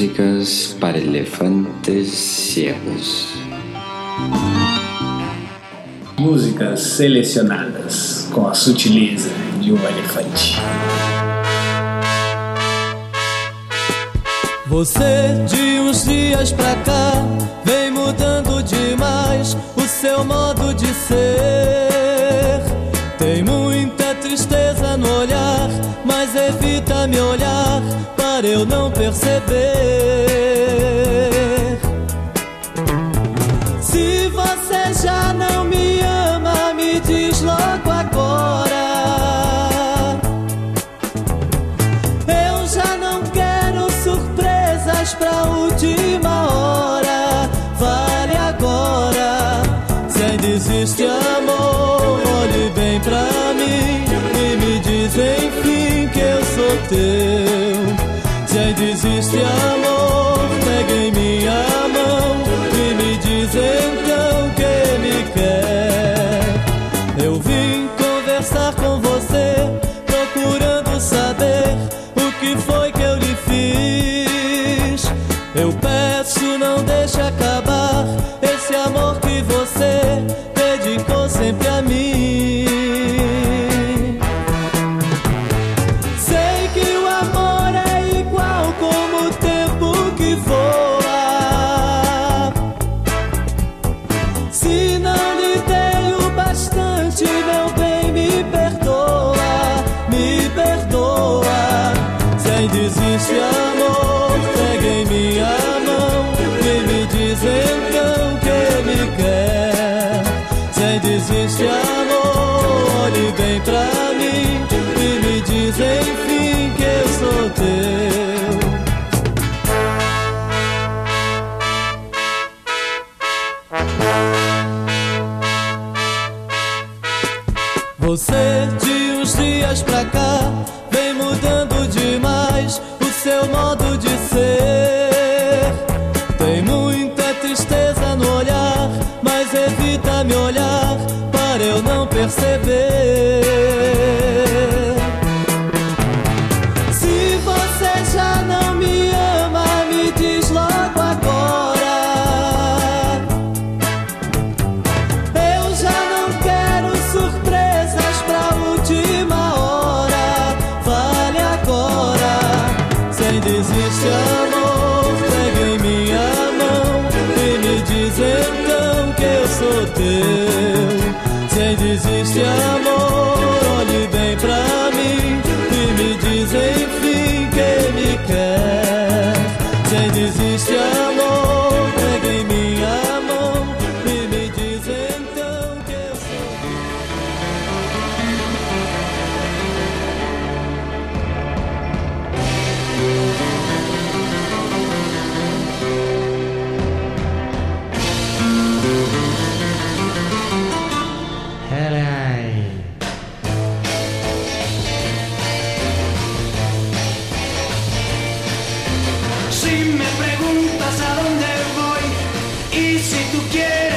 Músicas para elefantes ciegos. Músicas selecionadas com a sutileza de um elefante. Você de uns dias pra cá vem mudando demais o seu modo de ser. Tem muita tristeza no olhar, mas evita me olhar eu não perceber. Se você já não me ama, me diz logo agora. Eu já não quero surpresas pra última hora. Vale agora, se desiste amor, olhe bem pra mim e me diz enfim que eu sou teu. este amor. me preguntas a dónde voy. Y si tú quieres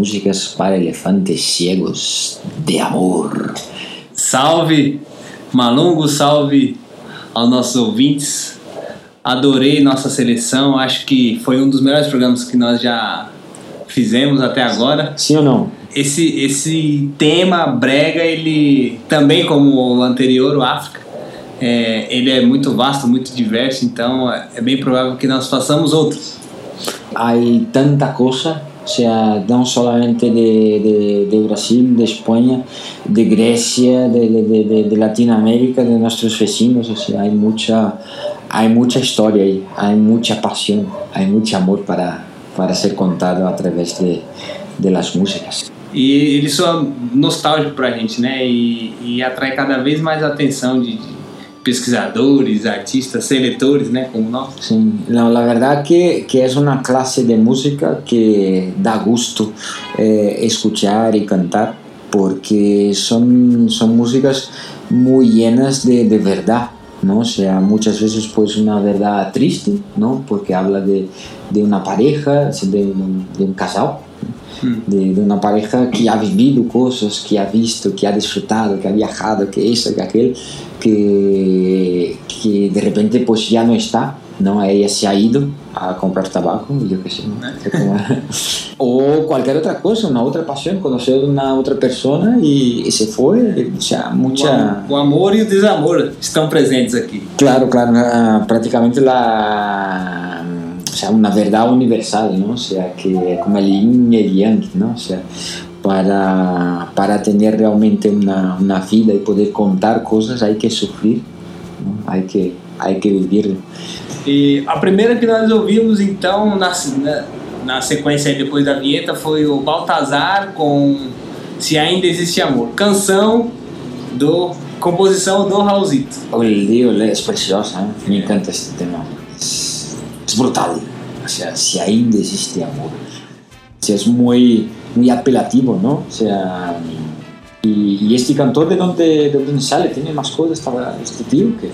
Músicas para Elefantes Ciegos de Amor. Salve, Malungo, salve aos nossos ouvintes. Adorei nossa seleção, acho que foi um dos melhores programas que nós já fizemos até agora. Sim ou não? Esse, esse tema brega, ele também como o anterior, o África, é, ele é muito vasto, muito diverso, então é bem provável que nós façamos outros. Hay tanta cosa, o sea, no solamente de, de, de Brasil, de España, de Grecia, de, de, de- Latinoamérica, de nuestros vecinos, o sea, hay mucha, hay mucha historia ahí, hay mucha pasión, hay mucho amor para, para ser contado a través de, de las músicas. E ele soa nostálgico pra gente, né? E, e atrai cada vez mais a atenção de, de pesquisadores, artistas, seletores, né? Como nós. Sí, la, la verdad que, que es una clase de música que da gusto eh, escuchar y cantar porque son, son músicas muy llenas de, de verdad, ¿no? O sea, muchas veces pues una verdad triste, ¿no? Porque habla de, de una pareja, de, un- de un casado, de, de una pareja que ha vivido cosas, que ha visto, que ha disfrutado, que ha viajado, que eso, que aquel, que, que de repente pues ya no está, ¿no? Ella se ha ido a comprar tabaco, yo qué sé, ¿no? O cualquier otra cosa, una otra pasión, conocer una otra persona y, y se fue, o sea, O, mucha... o amor e o desamor estão presentes aqui. Claro, claro, prácticamente la, o sea, una verdad universal, ¿no? O sea, que como el yin y el yang, ¿no? O sea, para, para tener realmente una, una vida y poder contar cosas hay que sufrir, ¿no? Hay que, hay que vivirlo. E a primeira que nós ouvimos, então, na, na, na sequência depois da vinheta, foi o Baltazar com Se Ainda Existe Amor. Canção do. composição do Raulzito. El lío es preciosa, ¿eh? me encanta este tema. Es brutal. O sea, si ainda existe amor. O sea, es muy, apelativo, ¿no? O sea, y, y este cantor de dónde, de dónde sale, tiene más cosas este tío que...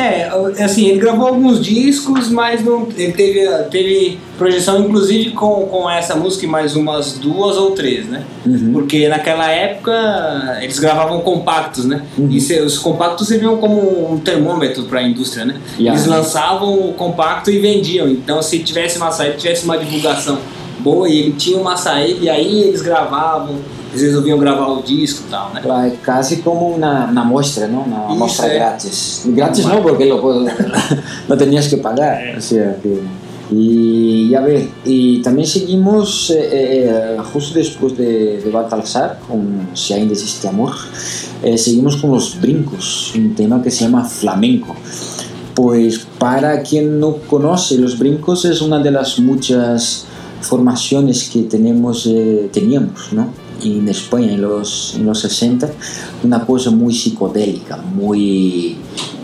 É, assim, ele gravou alguns discos, mas não, ele teve, teve projeção inclusive com, com essa música e mais umas duas ou três, né? Uhum. Porque naquela época eles gravavam compactos, né? Uhum. E se- os compactos serviam como um termômetro para a indústria, né? Yeah. Eles lançavam o compacto e vendiam. Então, se tivesse uma saída, tivesse uma divulgação boa e ele tinha uma saída, e aí eles gravavam, eles resolviam gravar o disco e tal, né? Claro, casi como una, una muestra, ¿no? Una Y muestra se- gratis. Gratis no, porque lo, lo tenías que pagar. O sea que... Y a ver, y también seguimos eh, eh, justo después de, de Baltasar, con Si ainda existe amor, eh, seguimos con los brincos, un tema que se llama flamenco. Pues para quien no conoce, los brincos es una de las muchas formaciones que tenemos, eh, teníamos, ¿no? En España en los, en los 60, una cosa muy psicodélica, muy,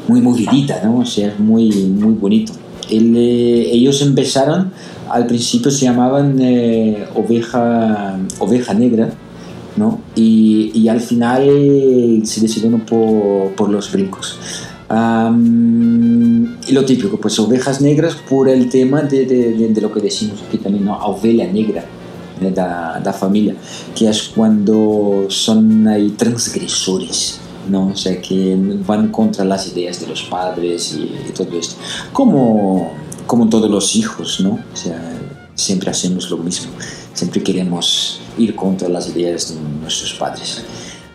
muy movidita, ¿no? Muy, muy bonito. Eh, ellos empezaron, al principio se llamaban eh, oveja, oveja negra, ¿no? Y, y al final se decidieron por, por los brincos. Am, y lo típico, pues ovejas negras por el tema de, de, de, de lo que decimos aquí también, ¿no? A ovelha negra né, da, da família, que é quando são aí transgressores, não? O sea, que van contra las ideas de los padres y, y todo esto. Como, como todos los hijos, ¿no? O sea, siempre hacemos lo mismo, siempre queremos ir contra las ideas de nuestros padres.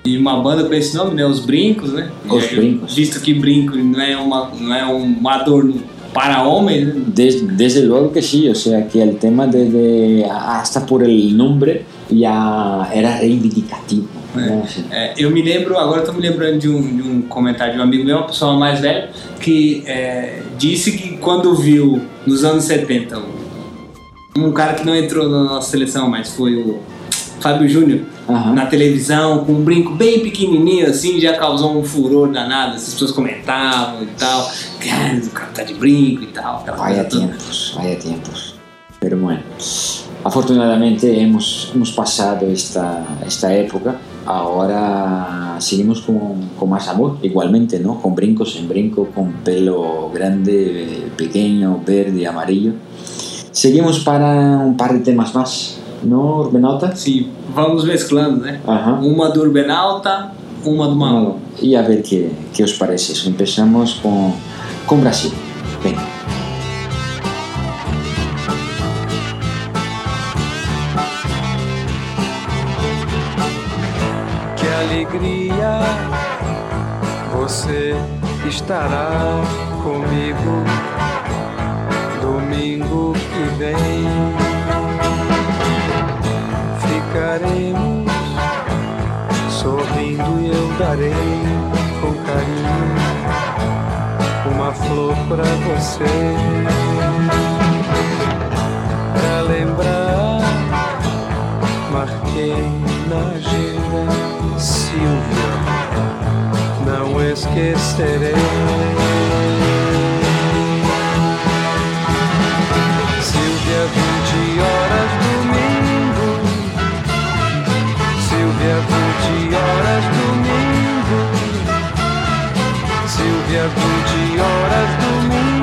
E uma banda com esse nome, né? Os Brincos, né? Os E, Brincos. Visto que brinco não é, uma, não é um adorno para homens, né? Des- desde luego que sí, o sea que el tema de, de- hasta por el nombre ya era reivindicativo. O sea, É, eu me lembro, agora tô me lembrando de um, de um comentário de um amigo meu, uma pessoa mais velha, que é, disse que quando viu nos anos 70 um, um cara que não entrou na nossa seleção, mas foi o Fábio Júnior, Aham. na televisão, com um brinco bem pequenininho assim, já causou um furor danado, as pessoas comentavam e tal, que ah, o cara tá de brinco e tal, Vaya tiempos, vaya tiempos. Pero bueno, afortunadamente hemos, hemos pasado esta, esta época. Ahora seguimos con, con más amor, igualmente, ¿no? Con brincos en brinco, con pelo grande, pequeño, verde, amarillo. Seguimos para um par de temas mais, não, Urbenauta? Sim, vamos mesclando, né? Aham. Uma do Urbenauta, uma do Malu. E a ver que, que os parece. Empezamos com, com Brasil. Bem. Que alegria você estará comigo domingo que vem. Ficaremos sorrindo e eu darei com carinho uma flor pra você. Pra lembrar, marquei na agenda Silvia, não esquecerei. Silvia, 20 horas domingo. Silvia, 20 horas domingo.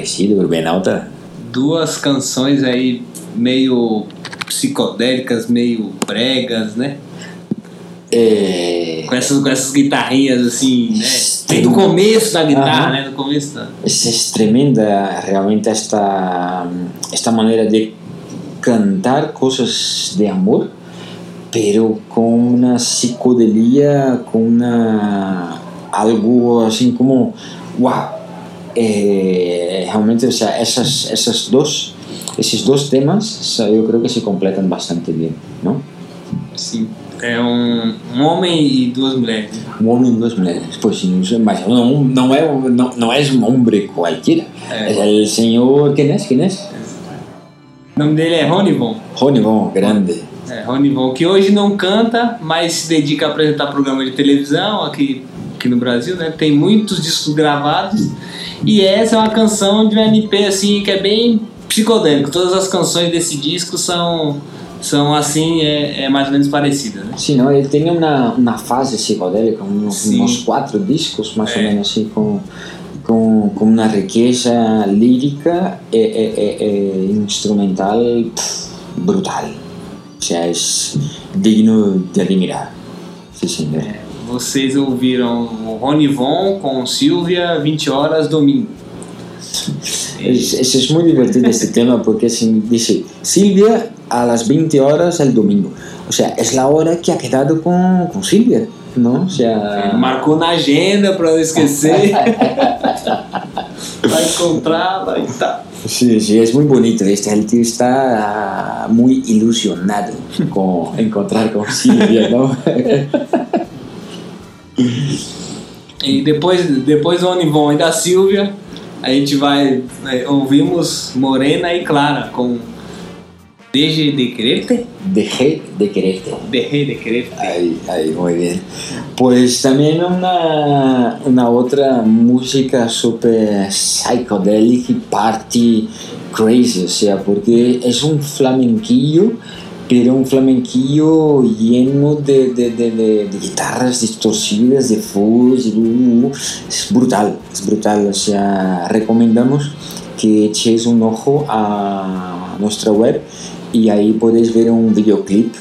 Parecido, Urbenauta. Duas canções aí meio psicodélicas, meio bregas, né? É, Com essas, com essas guitarrinhas assim, né? Tem- Do começo da guitarra, Aham. né? Do começo da. es tremenda realmente esta, esta manera de cantar cosas de amor, pero con una psicodelia, con una algo así como, wow, Eh, realmente, o sea, esas, esas dos, esos dos temas, o sea, eu creo que se completan bastante bien, ¿no? Sim. É um, um homem e duas mulheres. Um homem e duas mulheres. Pois sim, mas não, não, é, não, não és um homem qualquer. É. É o senhor. Quem é? Quem é? O nome dele é Ronivon. Rony Von, grande. É, Ronivon, que hoje não canta, mas se dedica a apresentar programa de televisão aqui, aqui no Brasil, né? Tem muitos discos gravados. E essa é uma canção de um NP assim que é bem psicodélico. Todas as canções desse disco são, são assim, é, é mais ou menos parecida, né? Sim, não, ele tem uma, uma fase psicodélica, uns, uns quatro discos, mais ou É. menos assim, com, com, com uma riqueza lírica e, e- e- e instrumental pff, brutal. O sea, é digno de admirar. Sim, senhor. Vocês ouviram o Ronivon com Silvia, 20 horas, domingo. Es, es, es muy divertido este tema porque assim, dice Silvia a las 20 horas el domingo. O sea, es la hora que ha quedado con, con Silvia, ¿no? O sea, Marcou na agenda pra não esquecer. Vai encontrá-la e tal. sí, sí, es muy bonito. Este, el tío está muy ilusionado con encontrar con Silvia, ¿no? E depois, depois do Onivon e da Silvia, a gente vai. é, ouvimos Morena e Clara com Deje de Quererte. Dejé de quererte. Deje de Quererte. Ahí, ahí, muy bien. Pues también una, una otra música súper psychedelic y party crazy, o sea, porque es un flamenquillo, pero un flamenquillo lleno de, de, de, de- guitarras distorcidas, de fuzz, es brutal, es brutal, o sea, recomendamos que echéis un ojo a nuestra web y ahí podéis ver un videoclip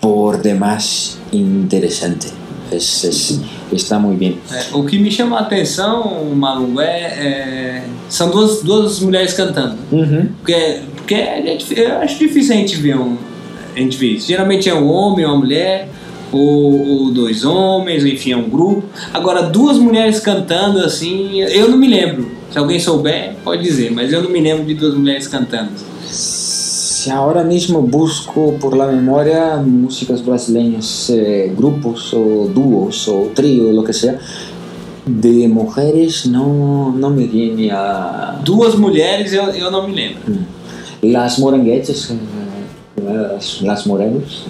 por demás interesante. Es, es- está muy bien. É, o que me chama a atenção, Malu, é, é- são duas, duas mulheres cantando. Porque, porque é, é eu acho difícil a gente ver um. A gente ver isso. Geralmente é um homem, uma mulher, ou, ou dois homens, enfim, é um grupo. Agora, duas mulheres cantando assim, eu não me lembro. Se alguém souber, pode dizer, mas eu não me lembro de duas mulheres cantando. Si ahora mismo busco por la memoria músicas brasileñas, eh, grupos o dúos o trío, lo que sea, de mujeres no, no me viene a... Duas mulheres eu, eu não me lembro. Las moranguetes, eh, las, las morenos.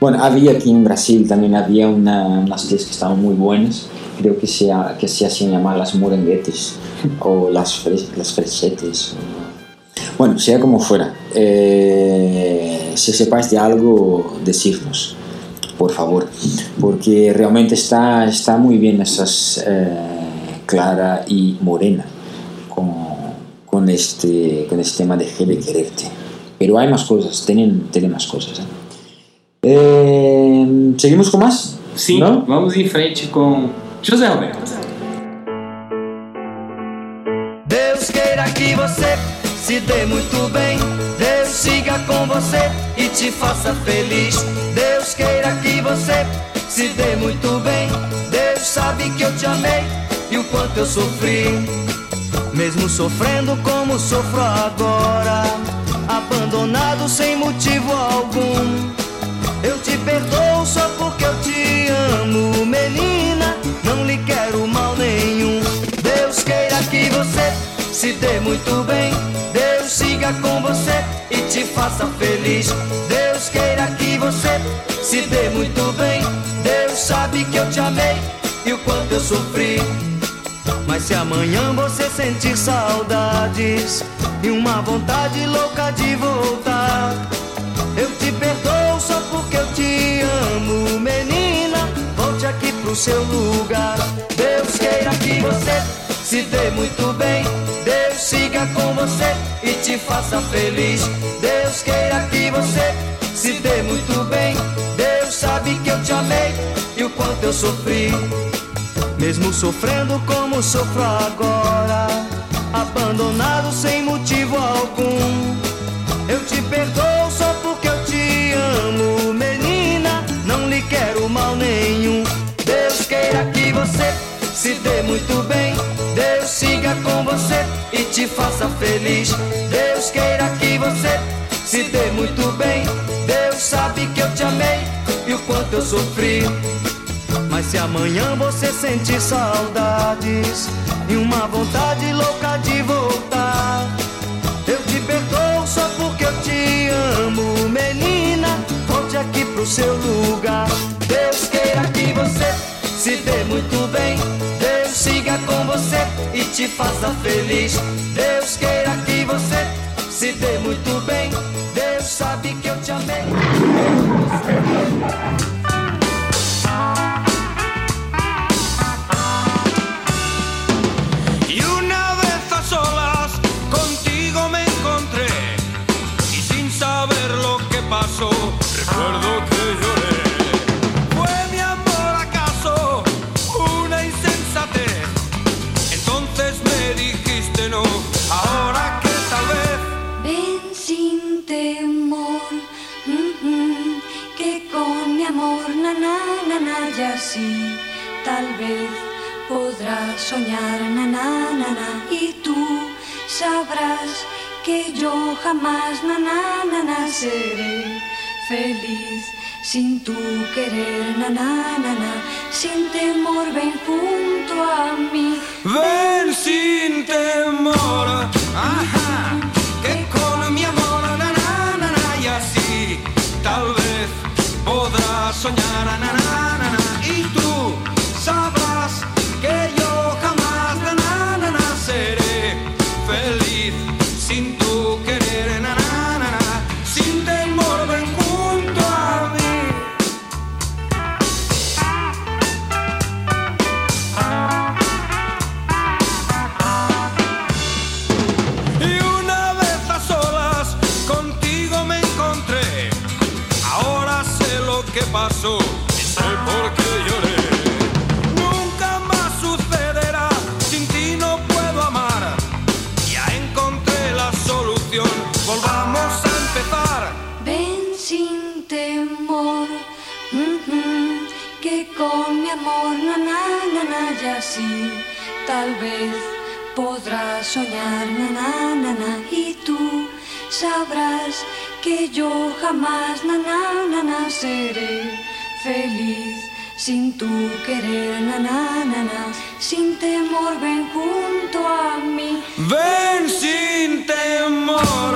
Bueno, había aquí en Brasil también había una, unas tías que estaban muy buenas. Creo que se, que se hacían llamar las moranguetes o las, fres, las fresetes. Bueno, sea como fuera. eh, si sepáis de algo, decirnos, por favor. Porque realmente está, está muy bien esas eh, Clara y Morena con, este, con este tema de G de quererte. Pero hay más cosas, tienen, tienen más cosas. ¿eh? Eh, ¿Seguimos con más? Sim, ¿No? vamos em frente com José Roberto. Deus queira que você se dê muito bem. Deus siga com você e te faça feliz. Deus queira que você se dê muito bem. Deus sabe que eu te amei e o quanto eu sofri. Mesmo sofrendo como sofro agora, abandonado sem motivo algum. Eu te perdoo só porque eu te amo, menina. Não lhe quero mal nenhum. Deus queira que você se dê muito bem. Deus siga com você e te faça feliz. Deus queira que você se dê muito bem. Deus sabe que eu te amei e o quanto eu sofri. Mas se amanhã você sentir saudades e uma vontade louca de voltar, eu te perdoo só porque eu te amo, menina. Volte aqui pro seu lugar. Deus queira que você se dê muito bem. Deus siga com você e te faça feliz. Deus queira que você se dê muito bem. Deus sabe que eu te amei e o quanto eu sofri. Mesmo sofrendo como sofro agora, abandonado sem motivo algum. Eu te perdoo só porque eu te amo, menina. Não lhe quero mal nenhum. Deus queira que você se dê muito bem. Deus siga com você e te faça feliz. Deus queira que você se dê muito bem. Deus sabe que eu te amei e o quanto eu sofri. Mas se amanhã você sentir saudades e uma vontade louca de voltar, eu te perdoo só porque eu te amo, menina. Volte aqui pro seu lugar. Deus queira que você se dê muito bem. Deus siga com você e te faça feliz. Deus queira que você se dê muito bem. Deus sabe que eu te amei. Jamás, na, na, seré feliz sin tu querer, na, na, sin temor, ven junto a mí. Ven sin temor, ajá, que con mi amor, na, na, y así tal vez podrás soñar, na, tal vez podrás soñar, na, y tú sabrás que yo jamás, na, seré feliz sin tu querer, na, sin temor, ven junto a mí. Ven sin temor,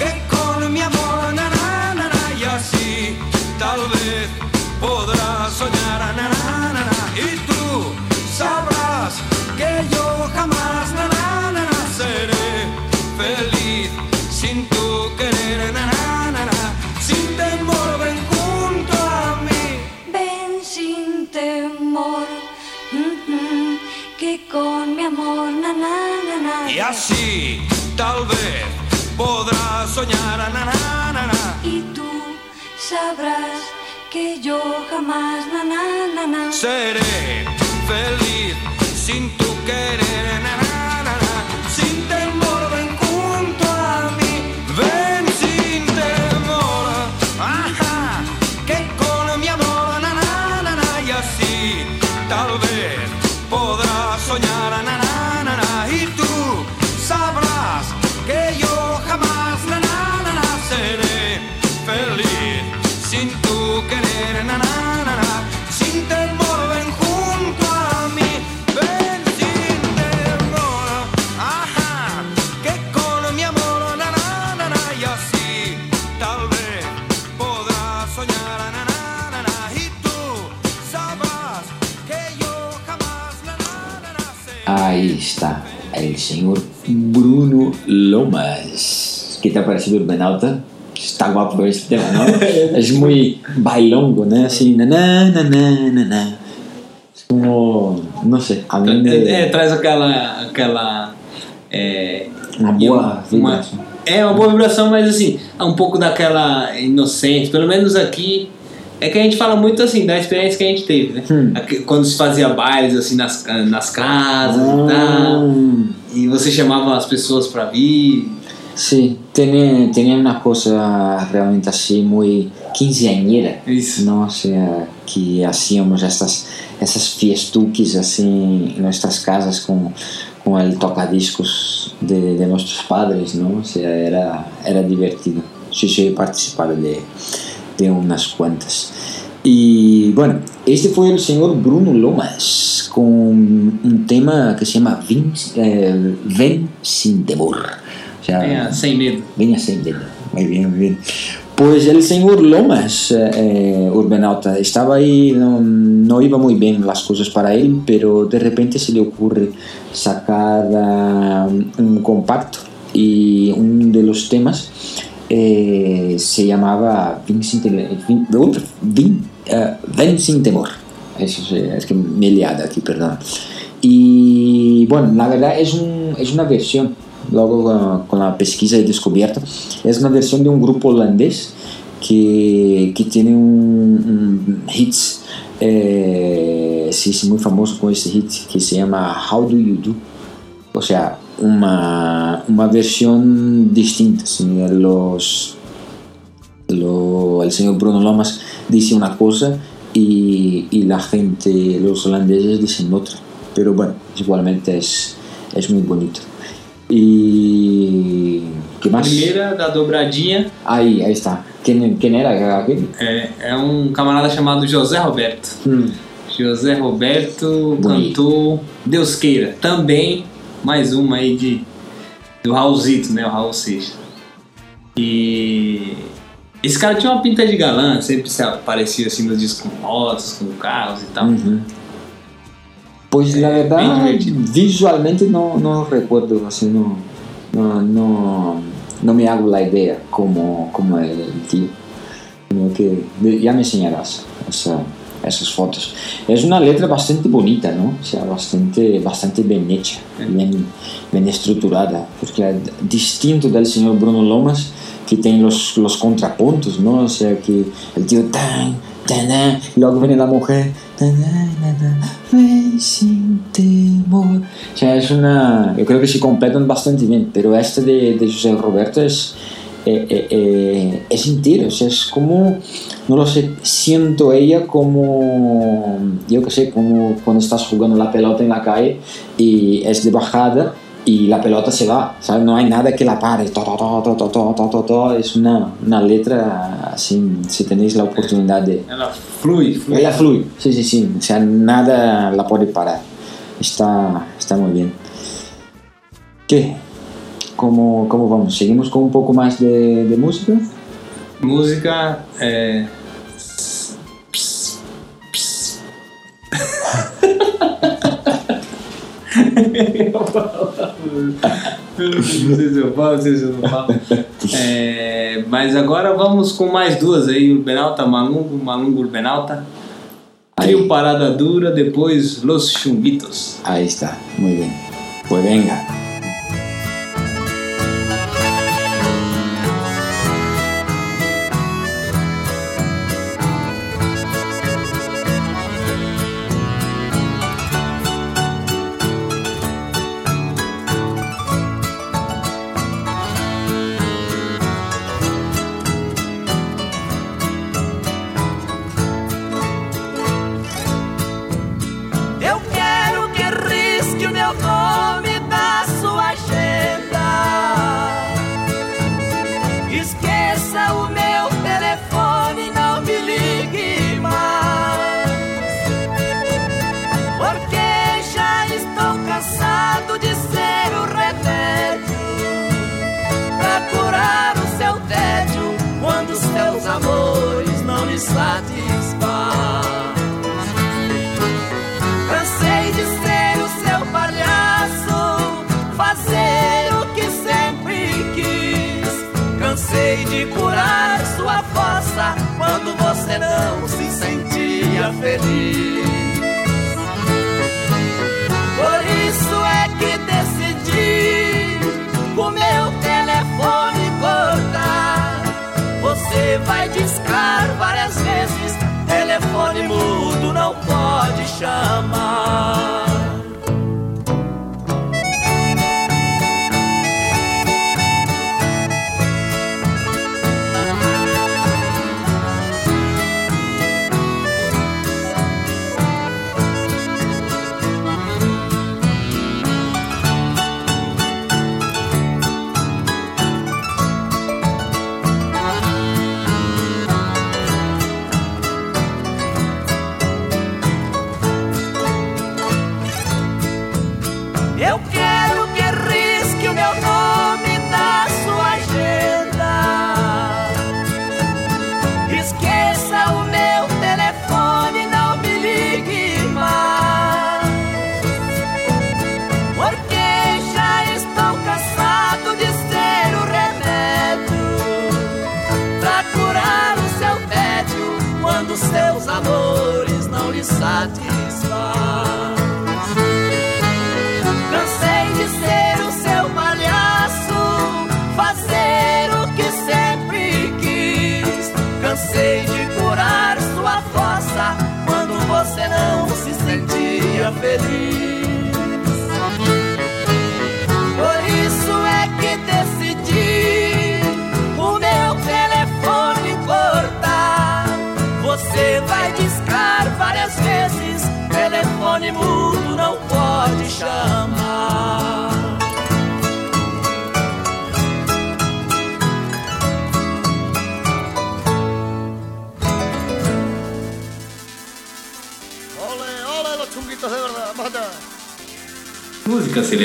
que con mi amor, na, y así tal vez podrás soñar, na, na, Y así tal vez podrás soñar, na, na, na, na. y tú sabrás que yo jamás, na, na, na, na, Seré feliz sin tu querer, Aí está, é o senhor Bruno Lomas. ¿Qué está ha parecido Benauta? Está guapo ver esse tema, não? é muito bailongo, né? Assim, nananana. Como, não sei, a mim... De... É, é, traz aquela... aquela é, uma boa uma, vibração. é, uma boa vibração, mas assim, é um pouco daquela inocente, pelo menos aqui é que a gente fala muito assim da experiência que a gente teve, né? Hum. Quando se fazia bailes assim nas, nas casas e Ah, tal. E você chamava as pessoas pra vir. Sí, tenía, tenía una cosa realmente así muy quinceañera, Isso. ¿no? O sea, que hacíamos estas, esas fiestuquis así en nuestras casas con, con el tocadiscos de, de nuestros padres, ¿no? O sea, era, era divertido. Sí, sí, he participado de, de unas cuantas. Y bueno, este fue el señor Bruno Lomas con un tema que se llama Ven, eh, Ven sin temor. O sea, Venha sem medo. Venha sem medo. Muy bien, muy bien. Pues el señor Lomas, eh, eh, Urbanauta, estaba ahí, no, no iba muy bien las cosas para él, pero de repente se le ocurre sacar ah, un compacto y uno de los temas eh, se llamaba Vin sin, eh, Ven sin temor. Sí, es que me he liado aquí, perdón. Y bueno, la verdad es, un, es una versión, luego con, la pesquisa he descubierto, es una versión de un grupo holandés que, que tiene un, un hits, eh, muy famoso con este hit que se llama How Do You Do. O sea, una, una versión distinta. ¿sí? Los, lo- el señor Bruno Lomas dice una cosa y, y la gente, los holandeses dicen otra. Pero bueno, igualmente es, es muy bonito. Y... ¿Qué más? Primeira da dobradinha Ahí, ahí está. ¿Quién, quién era aquel? é, é um camarada chamado José Roberto. Hmm. José Roberto Bonito. cantou Deus Queira. Também mais uma aí de do Raulzito, né? O Raul Seixas. E esse cara tinha uma pinta de galã, sempre se aparecia assim nos discos com motos, com carros e tal. Ujú. Pues la Eh, bien verdad, divertido. visualmente no, no recuerdo, así no, no, no, no me hago la idea como, como el tío. Sino que de- ya me enseñarás esa- esas fotos. Es una letra bastante bonita, ¿no? O sea, bastante, bastante bien hecha, bien, bien estructurada. Porque es distinto del señor Bruno Lomas, que tiene los, los contrapuntos, ¿no? O sea, que el tío tan, tan, luego viene la mujer, tan, tan, sin temor. O sea, es una. Yo creo que se completan bastante bien, pero este de, de José Roberto es. Eh, eh, eh, es sentir, o sea, es como, no lo sé, siento ella como, yo qué sé, como cuando estás jugando la pelota en la calle y es de bajada y la pelota se va, ¿sabes? No hay nada que la pare, to, to, to, es una, una letra, así, si tenéis la oportunidad de... Ella fluye, fluye. Ella fluye, sí, sí, sí, o sea, nada la puede parar, está, está muy bien. ¿Qué? ¿Cómo, ¿Cómo vamos? ¿Seguimos con un poco más de, de música? Música é. não sei se eu falo, não sei se eu não falo. É, mas agora vamos com mais duas aí, Urbenalta, Malungo, Malungo, Urbenalta. Trio Ahí, Parada Dura, depois Los Chumbitos. ahí está, muy bien. Pues venga.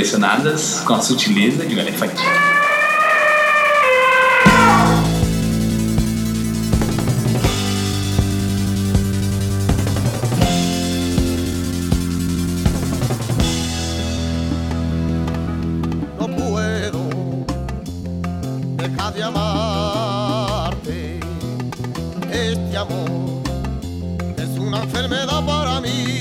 Selecionadas com a sutileza de um elefante. Amor es una enfermedad para mí.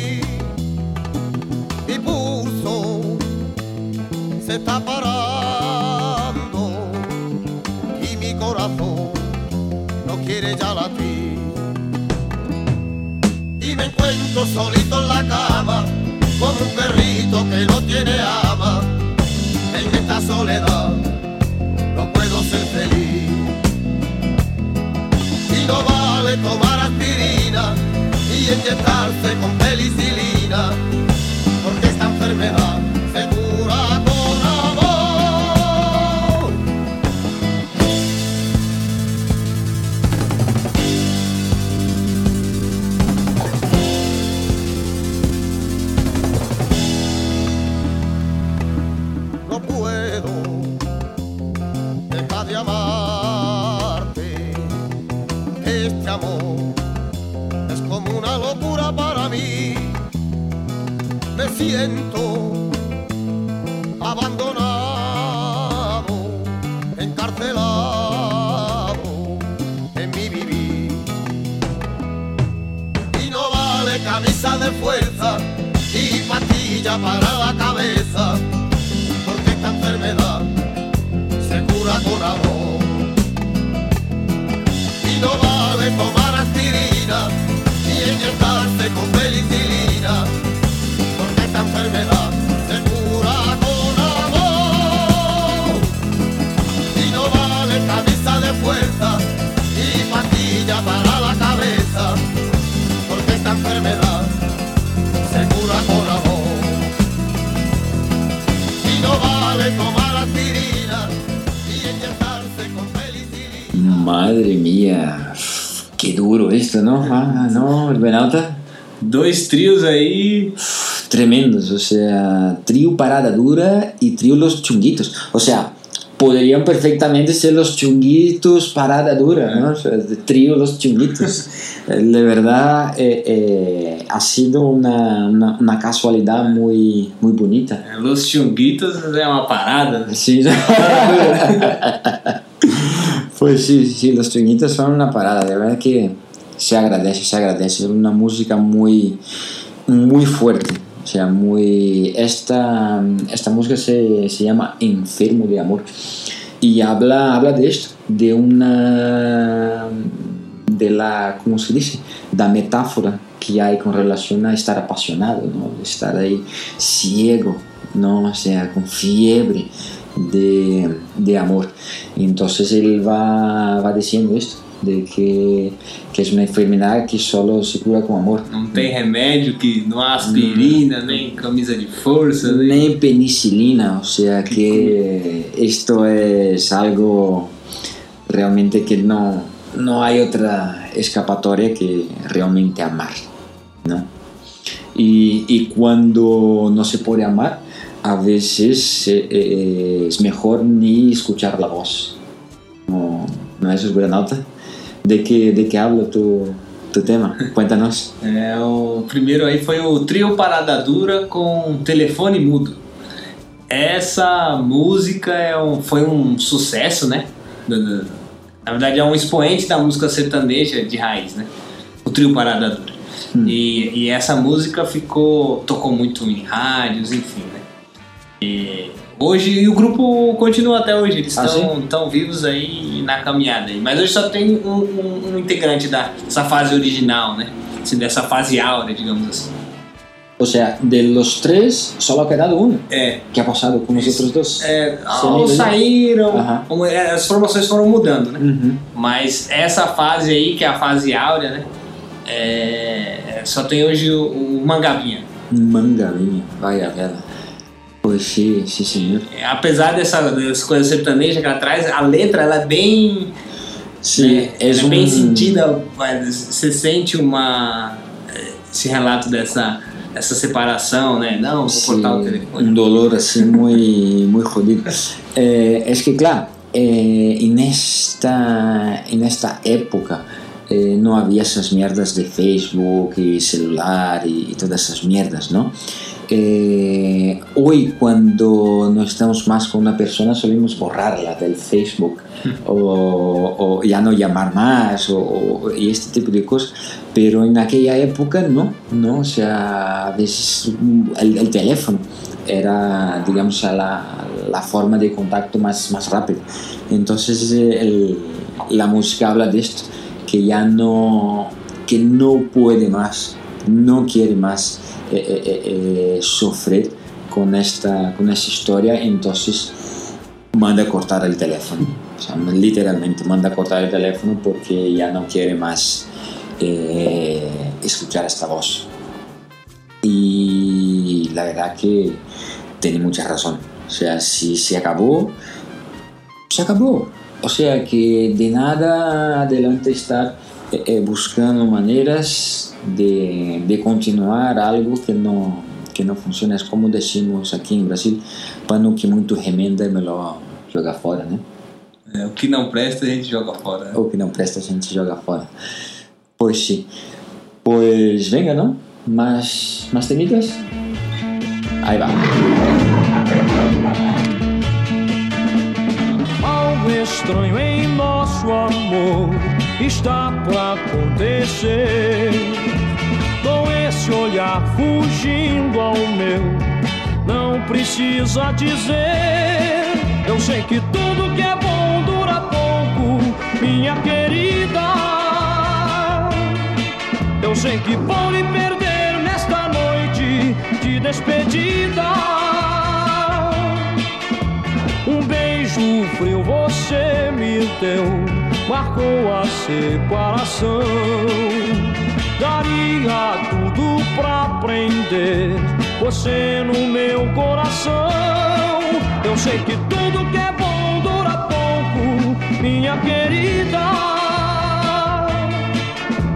Está parando y mi corazón no quiere ya latir. Y me encuentro solito en la cama como un perrito que no tiene ama en esta soledad no puedo ser feliz. Y no vale tomar aspirina y inyectarse con penicilina, es como una locura para mí. Me siento abandonado, encarcelado en mi vivir. Y no vale camisa de fuerza y pastilla para la cabeza porque esta enfermedad se cura con amor. Y no vale tomar aspirina ni inyectarse con penicilina, porque esta enfermedad se cura con amor. Y no vale camisa de fuerza y pastilla para la cabeza, porque esta enfermedad se cura con amor. Y no vale tomar aspirina y. Madre mía, duro esto, ¿no? Ah, no. Dois trios aí. Tremendos, o sea, trío Parada Dura y trío Los Chunguitos. O sea, podrían perfectamente ser Los Chunguitos Parada Dura, ¿no? O sea, de trío Los Chunguitos. De verdad, eh, eh, ha sido una, una, una casualidad muy, muy bonita. Los Chunguitos é uma parada. Sí. pues sí, sí, los Chunguitos son una parada, de verdad que se agradece, se agradece. Es una música muy, muy fuerte. O sea, muy. Esta, esta música se, se llama Enfermo de Amor. Y habla, habla de esto, de una. de la. ¿cómo se dice? Da metáfora que hay con relación a estar apasionado, ¿no? estar ahí ciego, ¿no? o sea, con fiebre de, de amor. Y entonces él va, va diciendo esto, de que, que es una enfermedad que solo se cura con amor. Não tem remédio, que há aspirina, nem camisa de força, nem... Ni penicilina, o sea que esto es algo realmente que no, no hay otra escapatoria que realmente amar, ¿no? Y, y cuando no se puede amar, a veces eh, eh, es mejor ni escuchar la voz. ¿No, ¿no es Granalta? ¿De qué, ¿De qué habla tu, tu tema? Cuéntanos. É, o primeiro aí foi o trio Parada Dura com telefone mudo. Essa música é um- foi um sucesso, né? Na verdade é um expoente da música sertaneja de raiz, né? O trio Parada Dura. E, e essa música ficou tocou muito em rádios, enfim? E hoje e o grupo continua até hoje, eles Ah, estão tão vivos aí na caminhada. Mas hoje só tem um, um- um integrante da- dessa fase original, né? Assim, dessa fase áurea, digamos assim. O sea, de los tres, solo ha quedado uno. É, ¿Qué ha pasado con los otros dos? é, Se ou saíram, é, as formações foram mudando, né? Ujú. Mas essa fase aí, que é a fase áurea, né? É, só tem hoje o, o Mangavinha. Mangavinha, vaya vela. Sí, sí, señor. É, apesar dessa, dessa coisa sertaneja que ela traz, a letra ela é bem Sí, né? Ela é un... bem sentida, você sente uma esse relato dessa essa separação, né? Não, vou Sí, cortar o telefone. un dolor así muy, muy jodido. Eh, es que, claro, eh, en, esta, en esta época eh, no había esas mierdas de Facebook y celular y, y todas esas mierdas, ¿no? Eh, hoy cuando no estamos más con una persona solemos borrarla del Facebook o, o ya no llamar más o, o- y este tipo de cosas. Pero en aquella época no no o sea a veces el, el teléfono era digamos la, la forma de contacto más, más rápido. Entonces eh, el- la música habla de esto que ya no que no puede más no quiere más eh, eh, eh, eh, sufrir con esta con esta historia entonces manda a cortar el teléfono. O sea, literalmente manda a cortar el teléfono porque ya no quiere más eh, escuchar esta voz. Y la verdad que tiene mucha razón. O sea, si se acabó, se acabó. O sea que de nada adelante estar eh, eh, buscando maneras de, de continuar algo que no, que no funciona. Es como decimos aquí en Brasil, pano que muito remenda é melhor jogar fora, né? É, o que não presta a gente joga fora. né? Ou que não presta a gente joga fora. Pois sim. Pois venga, não? Mais, mais temidas? Aí vai. Estranho em nosso amor está pra acontecer. Com esse olhar fugindo ao meu, não precisa dizer. Eu sei que tudo que é bom dura pouco, minha querida. Eu sei que vou lhe perder nesta noite de despedida. Um beijo frio você me deu, marcou a separação. Daria tudo pra prender você no meu coração. Eu sei que tudo que é bom dura pouco, minha querida.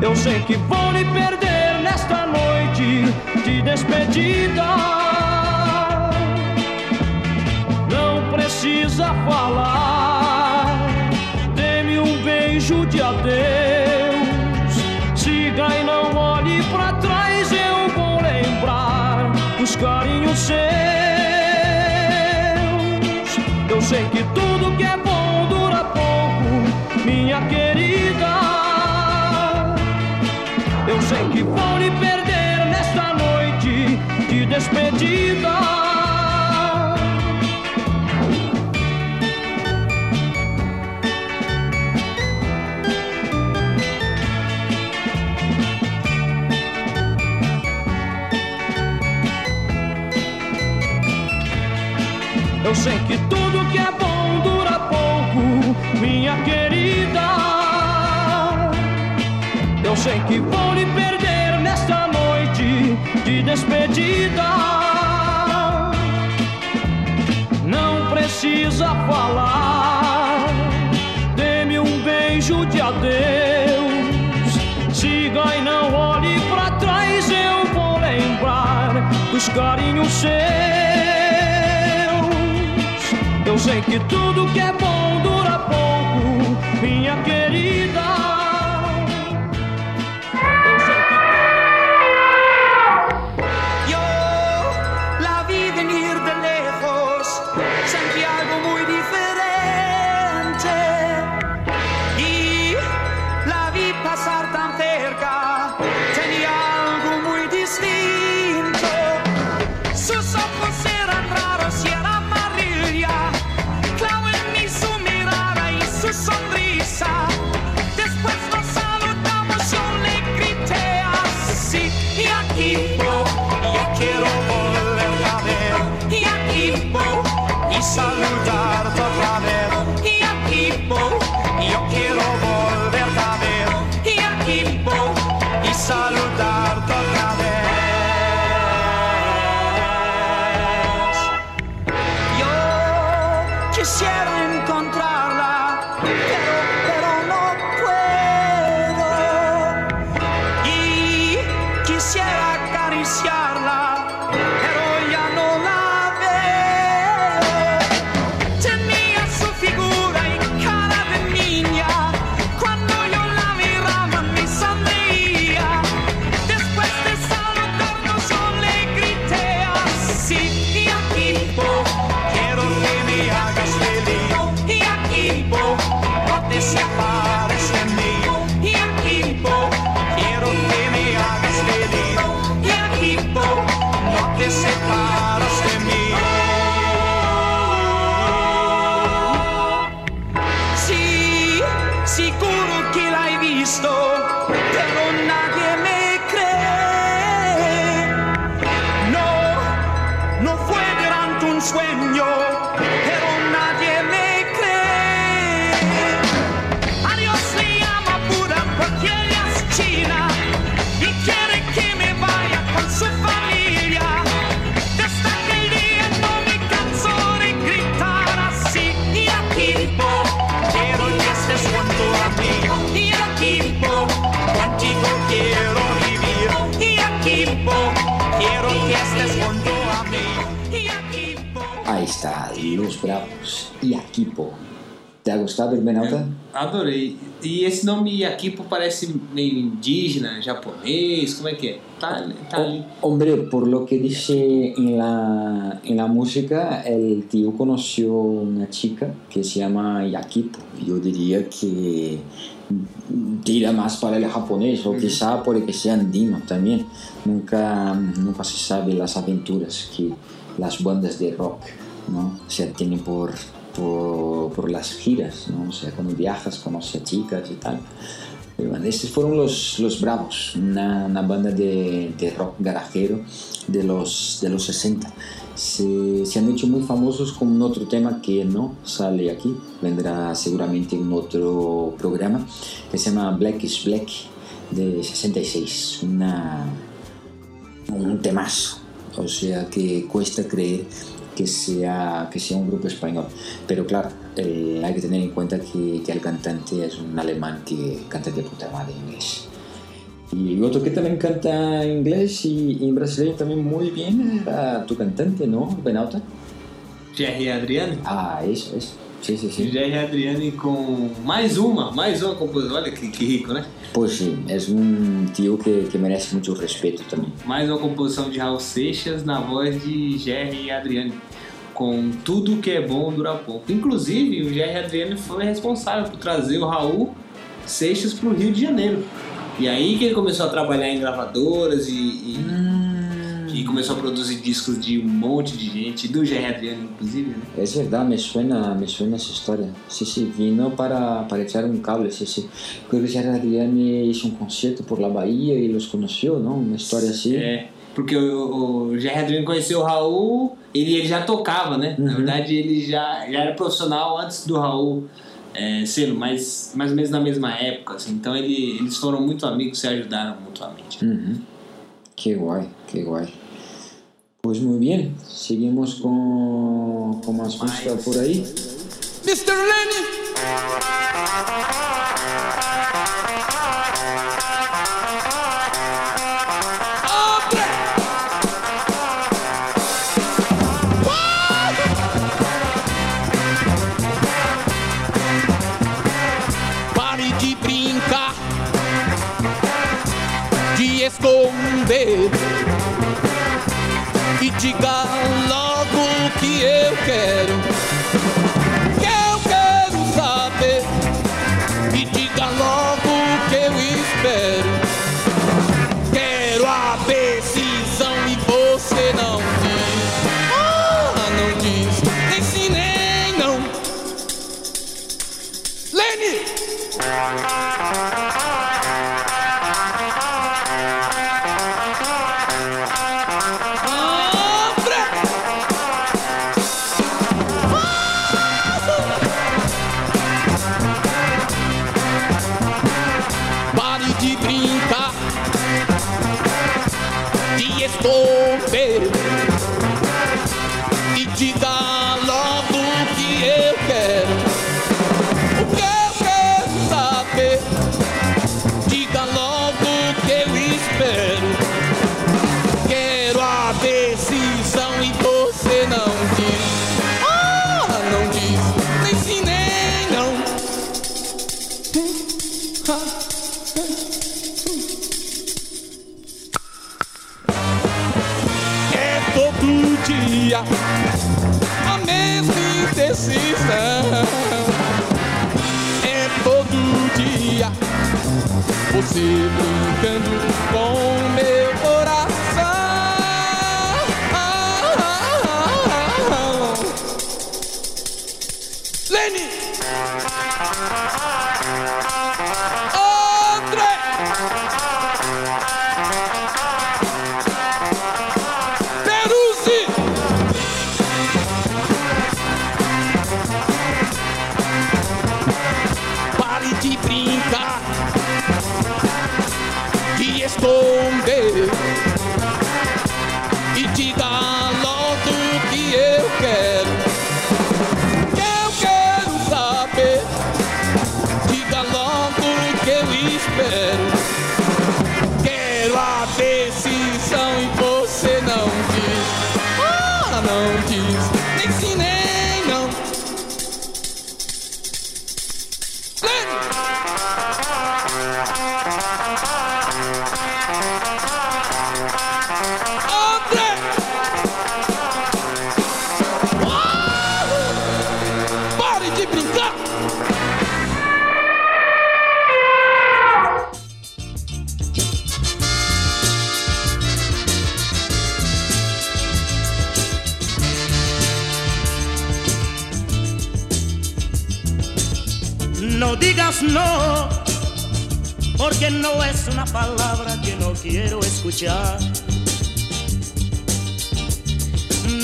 Eu sei que vou lhe perder nesta noite de despedida. Precisa falar, dê-me um beijo de adeus. Siga e não olhe pra trás, eu vou lembrar dos carinhos seus. Eu sei que tudo que é bom dura pouco, minha querida. Eu sei que vou lhe perder nesta noite de despedida. Sei que vou lhe perder nesta noite de despedida. Não precisa falar, dê-me um beijo de adeus. Siga e não olhe pra trás, eu vou lembrar dos carinhos seus. Eu sei que tudo que é bom e Aquipo. ¿Te ha gostado el Benauta? Adorei. E esse nome Yakipo parece meio indígena, japonês, como é que é? Tá, tá ali. Hombre, por lo que dice en la, en la música, el tío conoció una chica que se llama Yakipo. Yo diría que tira más para el japonés o quizá porque sea andino también. Nunca, nunca se sabe las aventuras que las bandas de rock ¿no? se tienen por, por, por las giras. ¿no? O sea, cuando viajas, conoces a chicas y tal. Estos fueron los, los Bravos, una, una banda de, de rock garajero de los, de los 60. Se, se han hecho muy famosos con un otro tema que no sale aquí, vendrá seguramente en otro programa, que se llama Black is Black de 66. Una, un temazo, o sea que cuesta creer que sea, que sea un grupo español. Pero claro, hay que tener en cuenta que, que el cantante es un alemán que canta de puta madre en inglés. Y otro que también canta inglés y, y brasileño también muy bien era tu cantante, ¿no? Benauta. Jerry Adriane. Ah, eso, eso. Sí, sí, sí. Jerry Adriane com mais uma, mais uma composição. Olha que, que rico, né? Pues sí, es un tío que, que merece mucho respeto también. Mais uma composição de Raul Seixas na voz de Jerry Adriane. Com tudo que é bom dura pouco. Inclusive, o Jerry Adriane foi responsável por trazer o Raul Seixas para o Rio de Janeiro. E aí que ele começou a trabalhar em gravadoras e, e, e começou a produzir discos de um monte de gente, do Jerry Adriano, inclusive, né? Es verdad, me suena, me suena esa historia. Sí, sí, vino para, para echar un cable, sí, sí. Creo que Jared Adriani hizo un concierto por la Bahía y los conoció, ¿no? Una historia así. É, porque o, o Jerry Adriano conheceu o Raul, ele, ele já tocava, né? Na verdade, ele já, já era profissional antes do Raul é, selo, mas mais ou menos na mesma época, assim. Então ele, eles foram muito amigos, se ajudaram mutuamente. Ujú. Qué guay, qué guay. Pues muy bien, seguimos con, con más música por ahí. Mr. Lenny.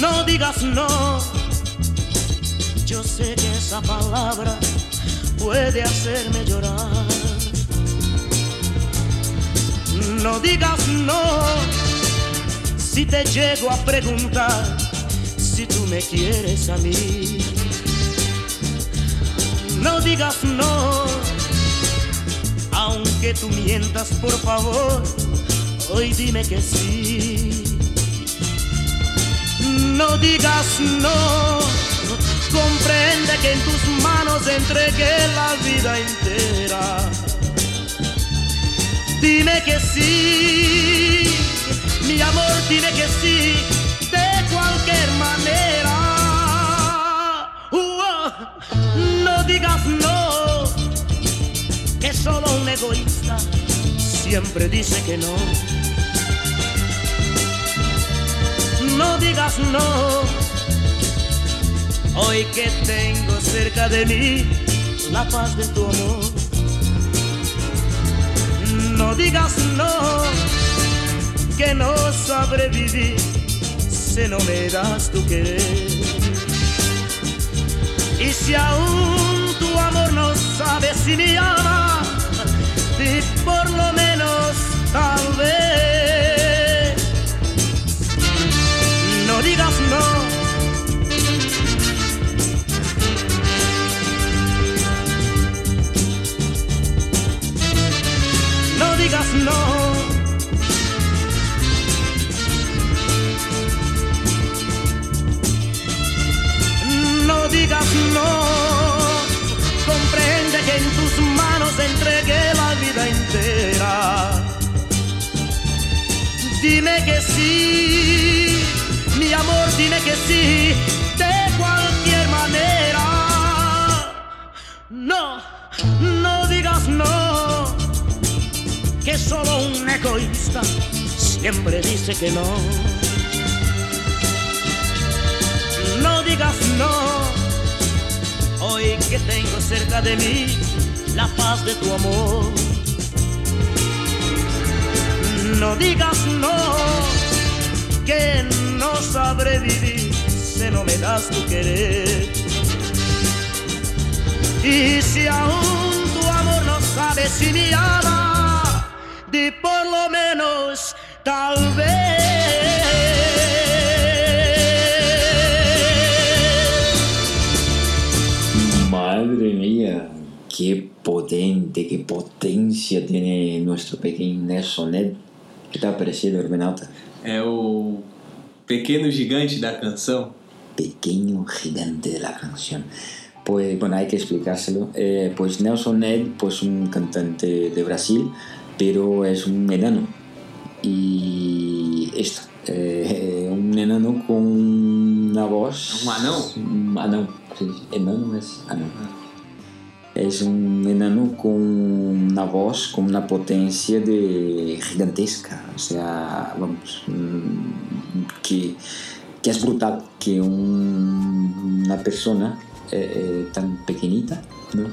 No digas no, yo sé que esa palabra puede hacerme llorar. No digas no, si te llego a preguntar si tú me quieres a mí. No digas no, aunque tú mientas, por favor, hoy dime que sí. No digas no, comprende que en tus manos entregué la vida entera. Dime que sí, mi amor, dime que sí, de cualquier manera. Uah, no digas no, que solo un egoísta siempre dice que no. Digas no, hoy que tengo cerca de mí la paz de tu amor. No digas no, que no sabré vivir si no me das tu querer. Y si aún tu amor no sabe si me ama y por lo menos tal vez digas no no digas no. Comprende que en tus manos entregué la vida entera. Dime que sí, mi amor, dime que sí, egoísta siempre dice que no. no digas no. Hoy que tengo cerca de mí la paz de tu amor. No digas no, que no sabré vivir si no me das tu querer. Y si aún tu amor no sabe si me ama, di por lo menos tal vez. Madre mía, qué potente, qué potencia tiene nuestro pequeño Nelson Ned. ¿Qué te ha parecido, Hermenauta? É o pequeno gigante da canção. Pequeño gigante de la canción. Pues bueno, hay que explicárselo. Eh, pues Nelson Ned, pues un cantante de Brasil, pero es un enano. Y esto, eh, un enano con una voz. Un anão, sí, enano es anão. Es un enano con una voz, con una potencia de gigantesca, o sea, vamos, mm, que, que es brutal que un- una persona eh, eh, tan pequeñita ¿no?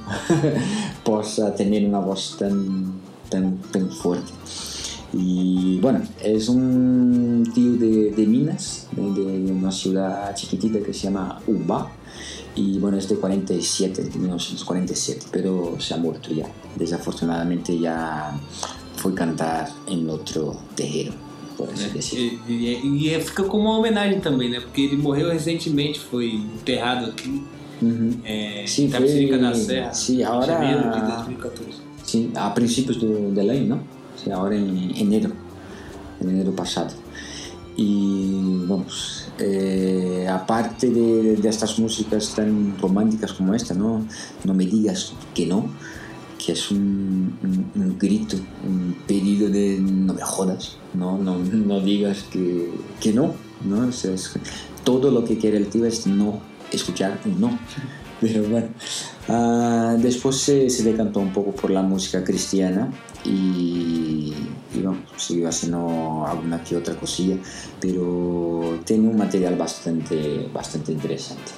possa tener una voz tan, tan, tan fuerte. Y bueno, es un tío de, de Minas, de, de una ciudad chiquitita que se llama Uba. Y bueno, es de 47, de 1947, pero se ha muerto ya. Desafortunadamente ya fue cantar en otro terreno, por así decirlo. E, e, e fica como uma homenagem também, né? Porque ele morreu recentemente, foi enterrado aqui Ujú. é, Sim, foi- da Serra. sim, agora- em janeiro de 2014. Sí, a principios do, del año, ¿no? Sí, ahora en enero, en enero pasado. Y vamos, eh, aparte de, de estas músicas tan románticas como esta, ¿no? No me digas que no, que es un, un- un grito, un pedido de no me jodas, no, no, no digas que, que no, ¿no? O sea, es- todo lo que quiere el tío es no escuchar un no. Pero bueno, ah, después se, se decantó un poco por la música cristiana y, y bueno, siguió haciendo alguna que otra cosilla, pero tiene un material bastante, bastante interesante.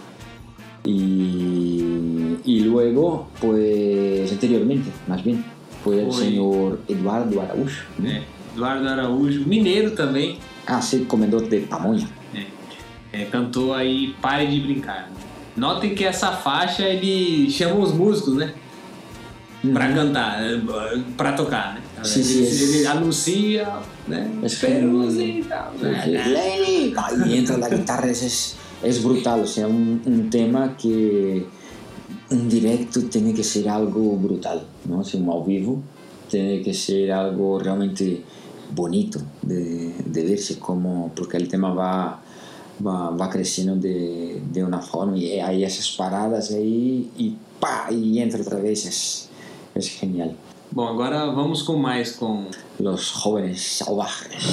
Y, y luego, pues anteriormente, más bien, fue el señor Eduardo Araújo. É, Eduardo Araújo, mineiro também, Ah, sí, comedor de pamonha. é, cantou aí Pare de Brincar. Notem que essa faixa ele chama os músicos, né? Pra cantar, é, pra tocar, né? Sim, ele, sim, sim. ele anuncia, né? Es que- Esperuzinho e tal. né? Ahí entra la guitarra, es, es brutal, o sea, un, un tema que un directo tiene que ser algo brutal, ¿no? O un ao vivo tiene que ser algo realmente bonito de, de verse, como, porque el tema va, va, va creciendo de, de una forma y hay esas paradas ahí y pa, y entra otra vez, es, es genial. Bom, agora vamos com mais com Los jóvenes salvajes.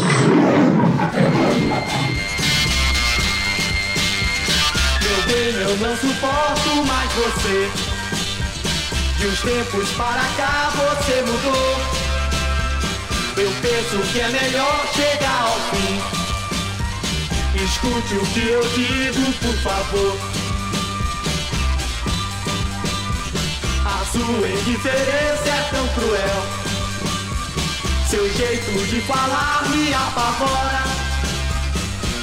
Meu bem, eu não suporto mais você. De uns tempos para cá você mudou. Eu penso que é melhor chegar. Escute o que eu digo, por favor. A sua indiferença é tão cruel. Seu jeito de falar me apavora.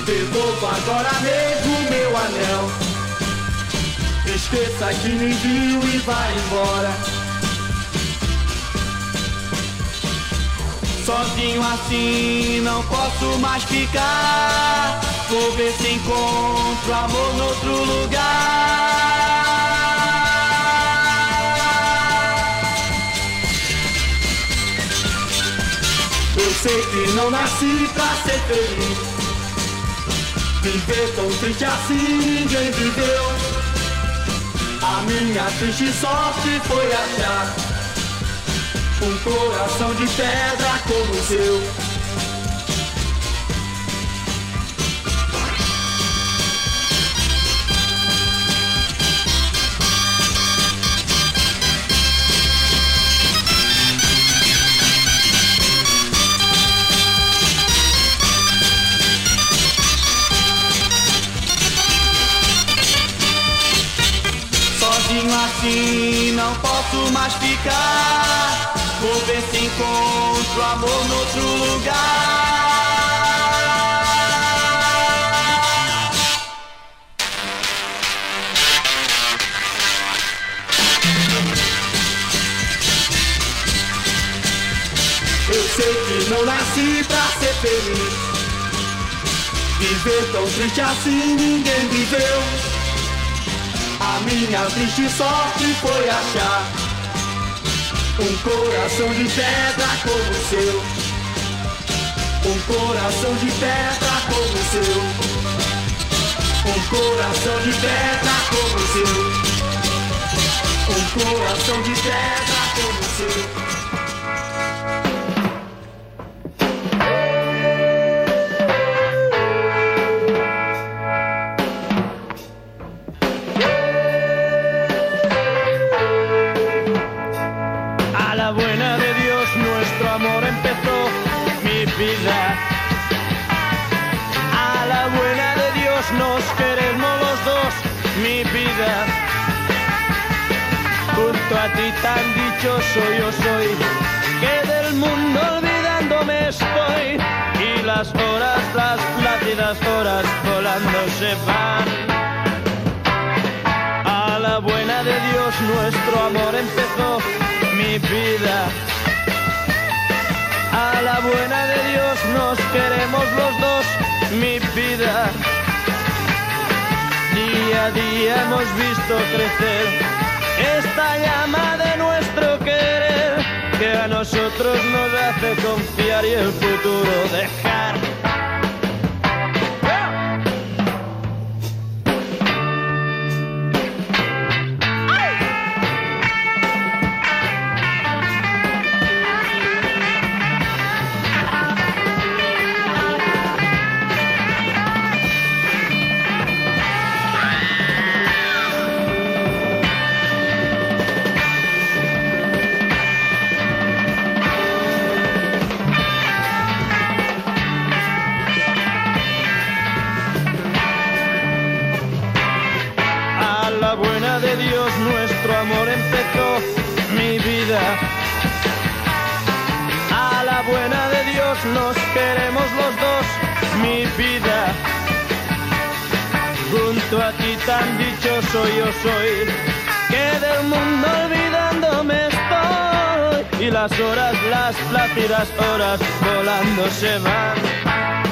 Devolva agora mesmo meu anel. Esqueça que me viu e vai embora. Sozinho assim não posso mais ficar. Vou ver se encontro amor noutro lugar. Eu sei que não nasci pra ser feliz. Viver tão triste assim ninguém viveu. A minha triste sorte foi achar um coração de pedra como o seu. Assim não posso mais ficar. Vou ver se encontro amor noutro lugar. Eu sei que não nasci pra ser feliz. Viver tão triste assim ninguém viveu. Minha triste sorte foi achar um coração de pedra como o seu. Um coração de pedra como o seu. Um coração de pedra como o seu. Um coração de pedra como o seu. Dichoso yo soy, que del mundo olvidándome estoy. Y las horas, las plácidas horas volando se van. A la buena de Dios nuestro amor empezó, mi vida. A la buena de Dios nos queremos los dos, mi vida. Día a día hemos visto crecer esta llama de a nosotros nos hace confiar y el futuro dejar. Buena de Dios nos queremos los dos, mi vida. Junto a ti tan dichoso yo soy, que del mundo olvidándome estoy. Y las horas, las plácidas horas volando se van.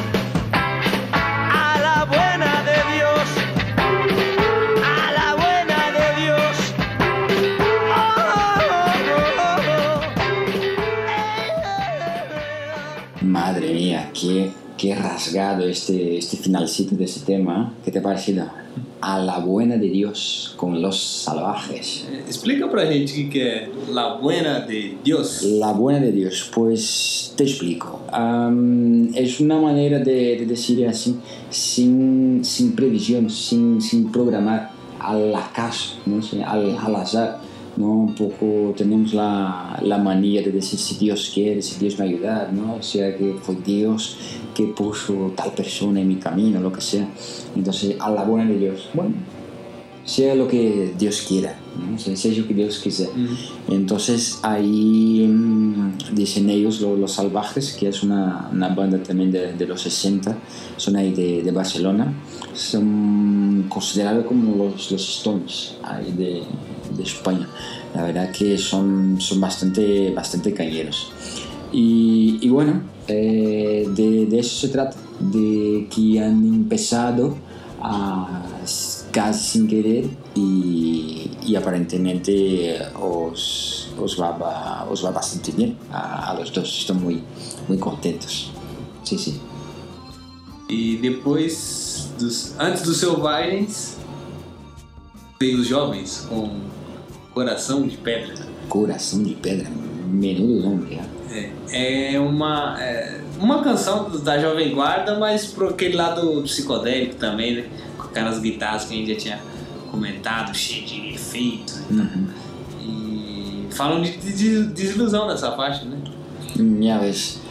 Madre mía, qué, qué rasgado este, este finalcito de este tema. ¿Qué te ha parecido? A la buena de Dios con los salvajes. Explica pra gente o que é La Buena de Dios. La buena de Dios, pues te explico. Am, es una manera de, de decir así, sin, sin previsión, sin, sin programar, al acaso, ¿no? Al, al azar. ¿No? Un poco tenemos la, la manía de decir si Dios quiere, si Dios me ayuda, ¿no? O sea que fue Dios que puso tal persona en mi camino, lo que sea. Entonces, a la buena de Dios. Bueno, sea lo que Dios quiera, ¿no? sea, sea lo que Dios quiser. Entonces ahí mm, dicen ellos, lo- Los Salvajes, que es una, una banda también de, de los 60, son ahí de, de Barcelona, son considerados como los, los Stones ahí de, de España. La verdad que son, son bastante, bastante cañeros. Y, y bueno, eh, de, de eso se trata, de que han empezado a casi sin querer y, y aparentemente os, os, va, va- os va bastante bien a, a los dos, están muy, muy contentos. Sí, sí. E depois, dos, antes dos Selvagens, veio os Jovens com Coração de Pedra. Corazón de pedra, menudo nombre. ¿eh? É, é uma, é uma canção da Jovem Guarda, mas pro aquele lado psicodélico também, né? Com aquelas guitarras que a gente já tinha comentado, cheio de efeitos. Ujú. E falam de, de desilusão nessa faixa, né? Ya ves,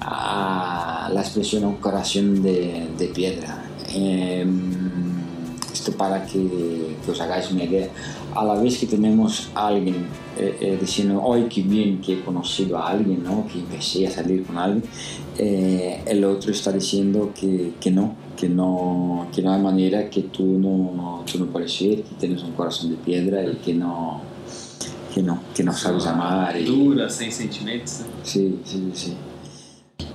a la expresión un corazón de, de piedra. Em, esto para que, que os hagáis una idea. A la vez que tenemos a alguien eh, eh, diciendo, hoy qué bien que he conocido a alguien, ¿no? que empecé a salir con alguien, eh, el otro está diciendo que, que no, que no, que no hay manera, que tú no, tú no puedes ser, que tienes un corazón de piedra y que no, que no, que no sabes amar. y- Dura, sem sentimentos. né? Sí, sí, sí.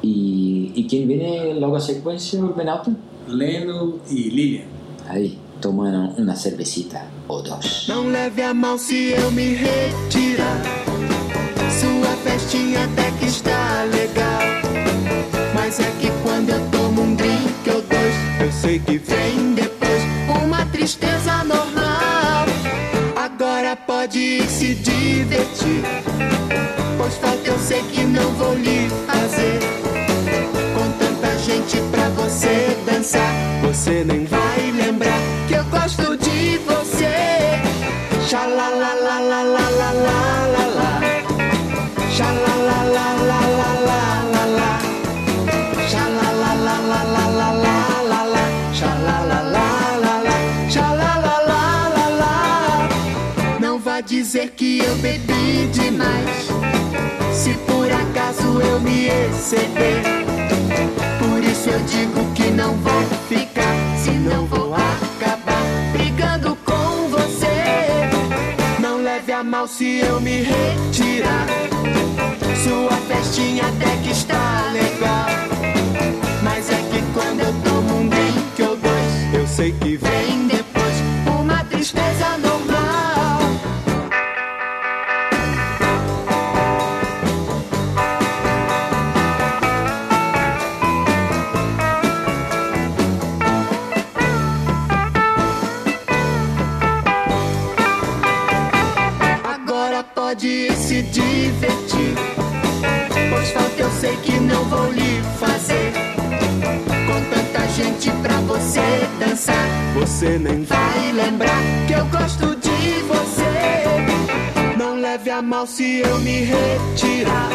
¿Y, ¿y quién viene luego a secuencia, Benauta? Leno e Lilian. Ahí, tomando una cervecita o dos. Não leve a mal se eu me retirar. Sua festinha até que está legal. Mas é que quando eu tomo um drink ou dois, eu sei que vem depois uma tristeza normal. Agora pode ir se divertir. Pois falta eu sei que não vou lhe fazer. Com tanta gente pra você dançar, você nem vai lembrar bebi demais. Se por acaso eu me exceder. Por isso eu digo que não vou ficar. Senão vou acabar brigando com você. Não leve a mal se eu me retirar. Sua festinha até que está legal. Mas é que quando eu tomo um drink ou dois, eu sei que vem se eu me retirar.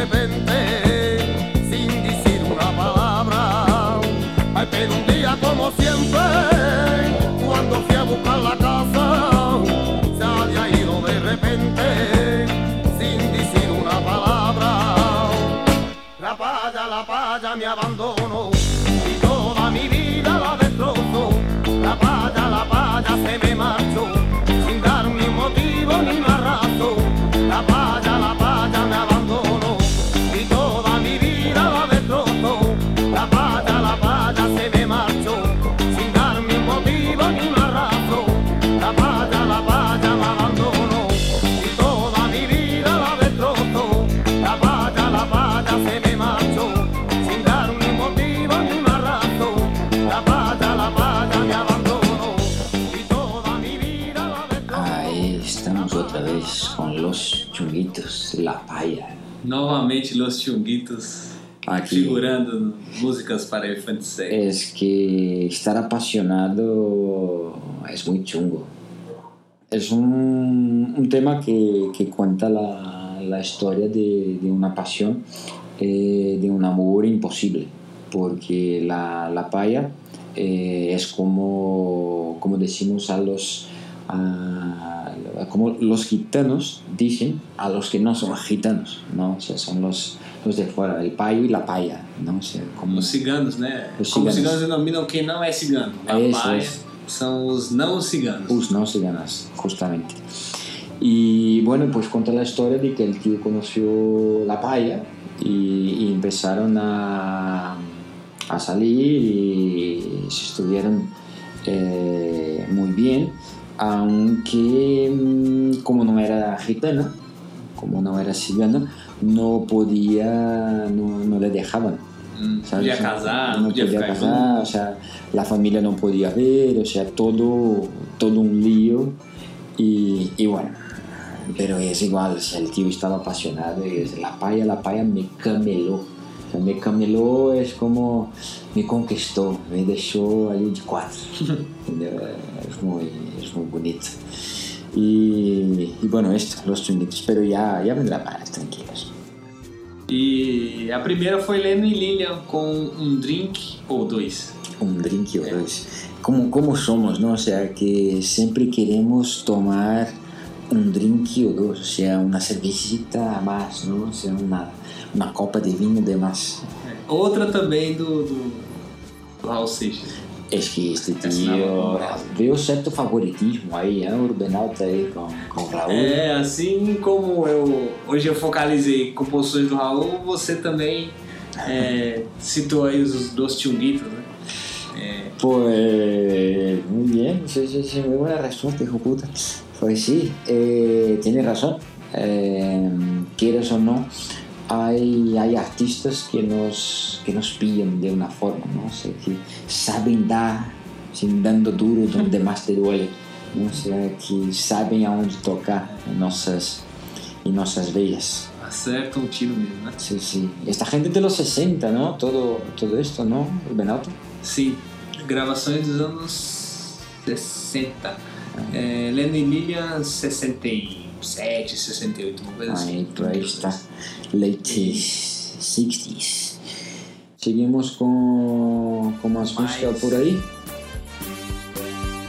Repente, Novamente, Los Chunguitos Aqui. figurando músicas para elefantes cegos. Es que estar apasionado es muy chungo. Es un, un tema que, que cuenta la, la historia de, de una pasión, eh, de un amor imposible, porque la, la paya eh, es como, como decimos a los, a- como los gitanos dicen a los que no son gitanos, ¿no? O sea, son los, los de fuera, el payo y la paya, ¿no? O sea, como, Os ciganos, né? Os Como os ciganos. ciganos denominam quem não é cigano. É A isso, paia isso. são os não ciganos. Us no ciganas, justamente. Y bueno, pues cuenta la historia de que el tío conoció la paya y, y empezaron a, a salir y se estuvieron eh, muy bien, aunque mm, como no era gitana, como no era cigana, no podía, no, no le dejaban. Hum, ¿sabes? podia casar, no podía casar, o sea, la familia no podía ver, o sea, todo, todo un lío y, y bueno, pero es igual, o sea, el tío estaba apasionado y la paya, la paya me cameló, me cameló es como me conquistó, me dejó allí de cuatro, ¿entendeu? es muy, es muy bonito. Y, y bueno, esto, los chunguitos, pero ya, ya vendrá más, tranquilos. E a primeira foi Leno e Lilian com um drink ou dois. un drink o dos. Como, como somos, ¿no? O sea, que siempre queremos tomar un drink o dos, o sea, una cervecita más, ¿no? O sea, una, una copa de vino de más. Outra também do, do, do Raul Seixas. Es que este Essa não é tío, uma veo cierto favoritismo ahí, ¿eh? Urbenauta ahí con, con Raúl. É, assim como eu hoje eu focalizei composições do Raul, você também é, citou aí os dos Chunguitos, né? É, Pues muy bien, sí, sí, sí, muy buena respuesta, hijo puta. Pues sí, eh, tiene razón. Eh, quieres o no, hay, hay artistas que nos, que nos pillan de una forma, ¿no? O sea, que saben dar, sin dando duro donde más te duele. ¿no? O sea, que saben aonde tocar en nuestras, en nuestras veas. acerta um tiro mesmo, né? Sí, sí. Esta gente de los 60, ¿no? Todo, todo esto, ¿no? Benauto. Sim, gravações dos anos 60. Lenny Lillian, 67, 68, uma coisa Aí, assim. Por está. Late 60s. Seguimos com, com más música por aí.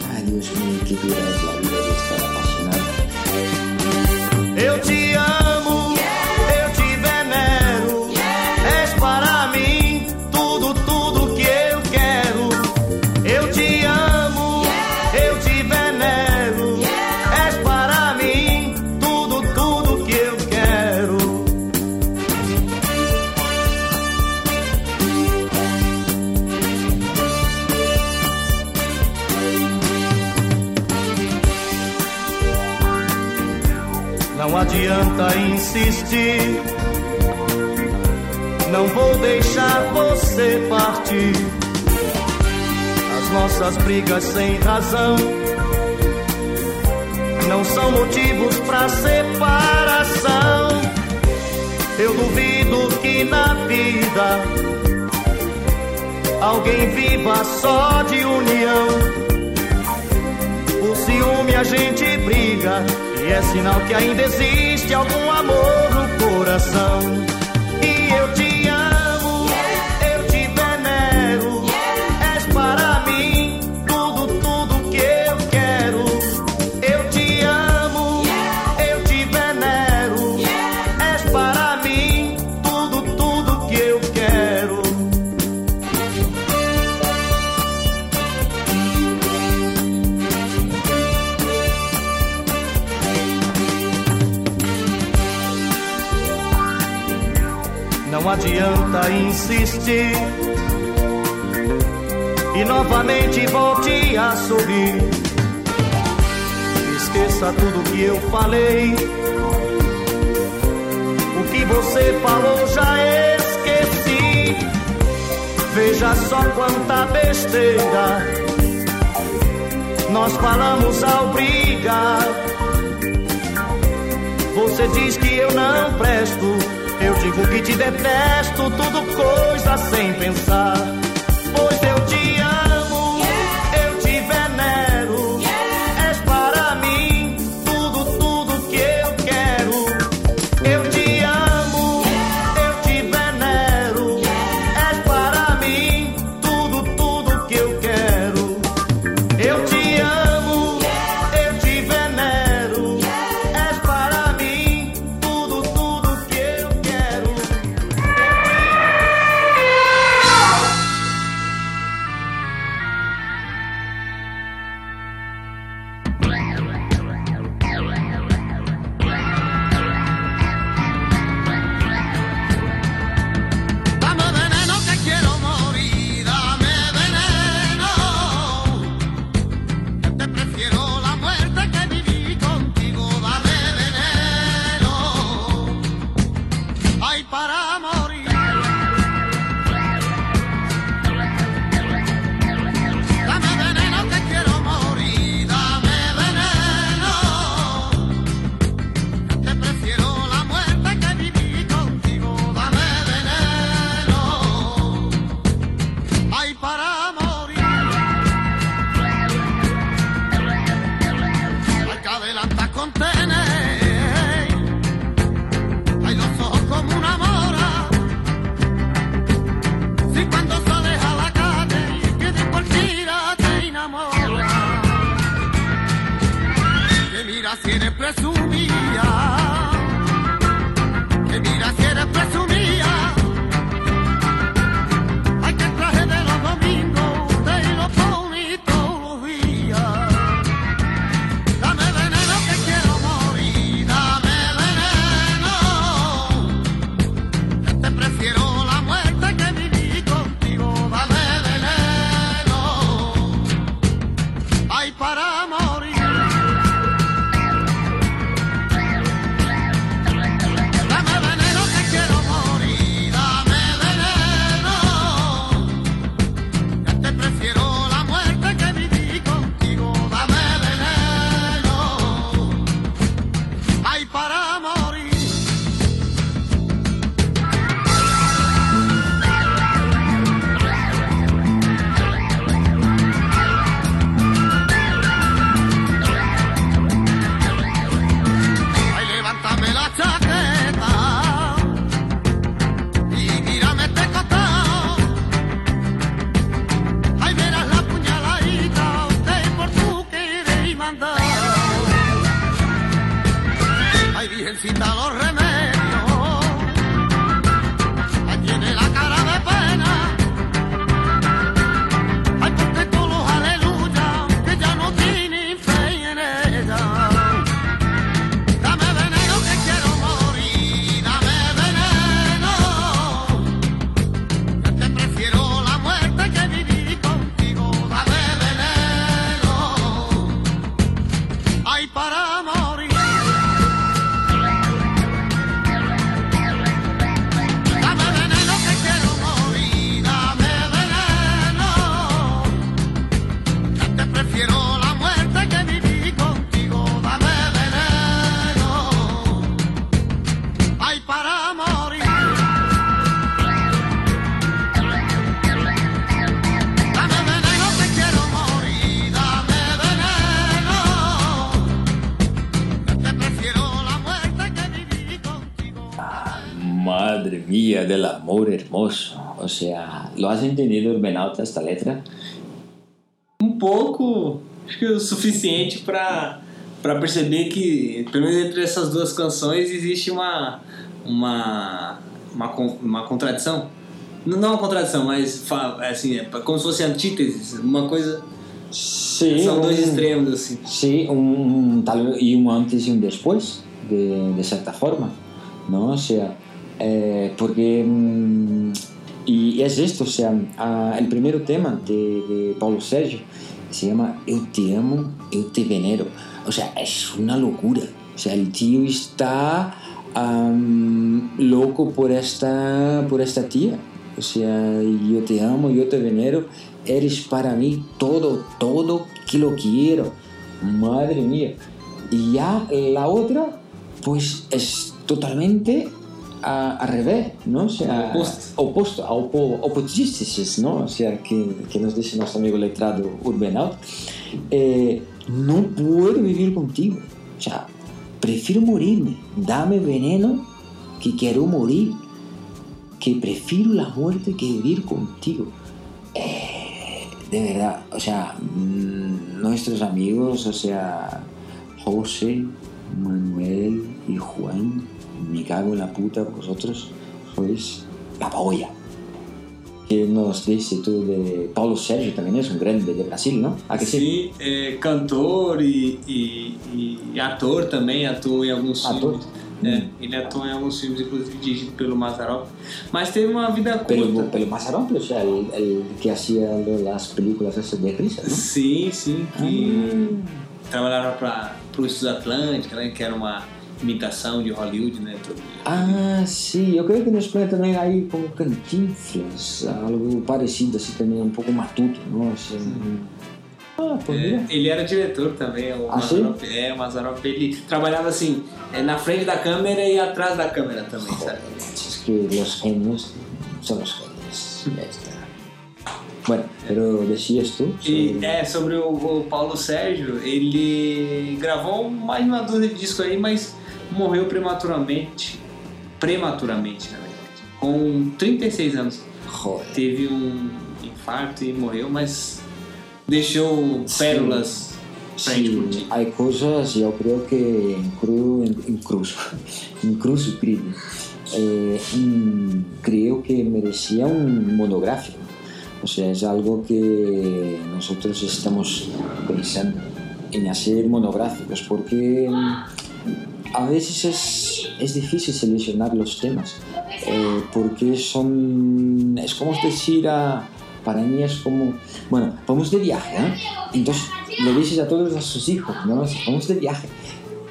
Ai, Deus mío, que dura es la vida este Não vou deixar você partir. As nossas brigas sem razão não são motivos para separação. Eu duvido que na vida alguém viva só de união. Por ciúme a gente briga é sinal que ainda existe algum amor no coração. E novamente volte a subir. Esqueça tudo que eu falei. O que você falou já esqueci. Veja só quanta besteira nós falamos ao brigar. Você diz que eu não presto Digo que te detesto, tudo coisa sem pensar. Mía del amor hermoso. O sea, ¿lo has entendido, Urbenauta, esta letra? Um pouco, acho que o suficiente pra para perceber que, pelo menos entre essas duas canções, existe uma, uma, uma, uma contradição. Não, não uma contradição, mas assim, é como se fosse antíteses, uma coisa. Sí. São dois un- extremos, assim. Un, tal vez, y un antes y un después, de, de cierta forma, ¿no? O sea, eh, porque... mm, y es esto, o sea, ah, el primer tema de, de Paulo Sérgio se llama Eu te amo, eu te venero. O sea, es una locura. O sea, el tío está am, loco por esta, por esta tía. O sea, yo te amo, yo te venero, eres para mí todo, todo que lo quiero. Madre mía. Y ya la otra, pues es totalmente a- al revés, ¿no? O sea, Opuesto. opuesto, opo, opositices, ¿no? O sea, que, que nos dice nuestro amigo letrado Urbenaut. Eh, no puedo vivir contigo. O sea, prefiero morirme. Dame veneno que quiero morir. Que prefiero la muerte que vivir contigo. Eh, de verdad, o sea, mm, nuestros amigos, o sea, José, Manuel y Juan, me cago en la puta, vosotros sois la polla. Que nos dice tú de Paulo Sérgio también es un grande de Brasil, ¿no? ¿A que sí? Sim, é cantor e, e, e ator também, atuou em alguns Ator? filmes. É, ele atuou em alguns filmes, inclusive dirigido pelo Mazarop. Mas teve uma vida curta. Pero, pero más adelante, o sea, el, el que de las películas esas de risa, ¿no? Sim, sim. Que Ah. trabalhava para o Estúdio Atlântica, né? Que era uma imitação de Hollywood, né? Ah, sí, yo creo que en España también hay como cantinflas, algo parecido, así también un poco matuto, ¿no? O sea, ah, É, ele era diretor também, o Ah, Mazarop. É, o Mazarop, ele trabalhava assim, é, na frente da câmera e atrás da câmera também, sabe? Es que los genios son los genios. Ya está. Bueno, pero decías. E sobre- é, sobre o, o Paulo Sérgio, ele gravou mais uma dúzia de discos aí, mas morreu prematuramente. Prematuramente, na verdade. Com 36 anos. Teve um infarto e morreu, mas deixou pérolas curtir. hay cosas, yo creo que inclu, incluso, incluso creo, eh, mm, creo que merecía un monográfico. O sea, es algo que nosotros estamos pensando en hacer monográficos porque a veces es, es difícil seleccionar los temas eh, porque son, es como decir a, para mí es como, bueno, vamos de viaje, ¿eh? entonces le dices a todos a sus hijos, ¿no? Vamos de viaje.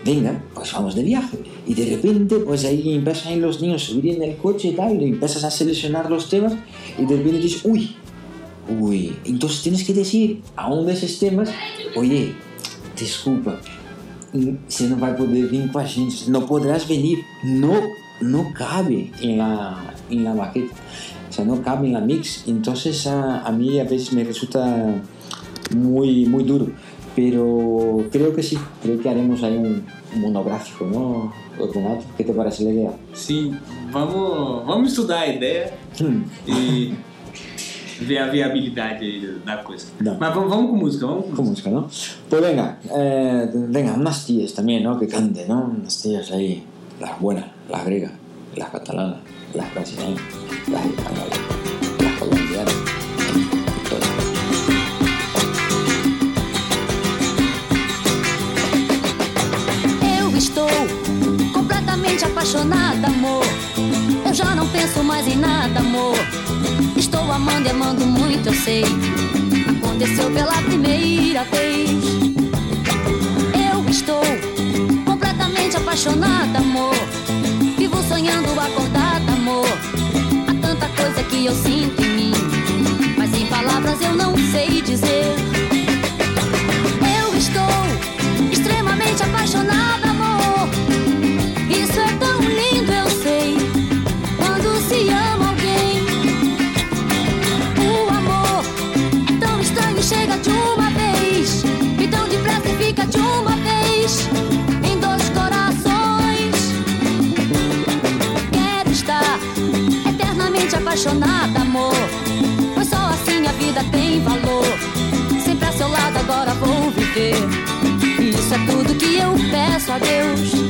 Venga, pues vamos de viaje. Y de repente, pues ahí empiezan los niños a subir en el coche y tal, y empiezas a seleccionar los temas, y de repente dices, uy, uy. Entonces tienes que decir a uno de esos temas, oye, desculpa, mm, você não vai poder vir com a gente, não podrás venir, não, não cabe em la, em la maqueta, o sea, no cabe en la mix, entonces a, a mí a veces me resulta muy, muy duro, pero creo que sí, creo que haremos ahí un, un monográfico, ¿no? Renato, ¿qué te parece la idea? Sim, vamos, vamos estudar a ideia Hmm. e ver a viabilidade aí da coisa. Não. Mas vamos, vamos com música, vamos com Con música, ¿no? Pues venga, eh, venga, unas tías también, ¿no? Que cante, ¿no? Unas tías ahí, las buenas, las griegas, las catalanas, las brasileñas, las españolas, las colombianas. Eu estou completamente apaixonada, amor. Eu já não penso mais em nada, amor. Amando e amando muito, eu sei. Aconteceu pela primeira vez. Eu estou completamente apaixonada, amor. Vivo sonhando acordada, amor. Há tanta coisa que eu sinto em mim, mas em palavras eu não sei dizer. Apaixonada, amor. Pois só assim a vida tem valor. Sempre a seu lado agora vou viver. E Isso é tudo que eu peço a Deus.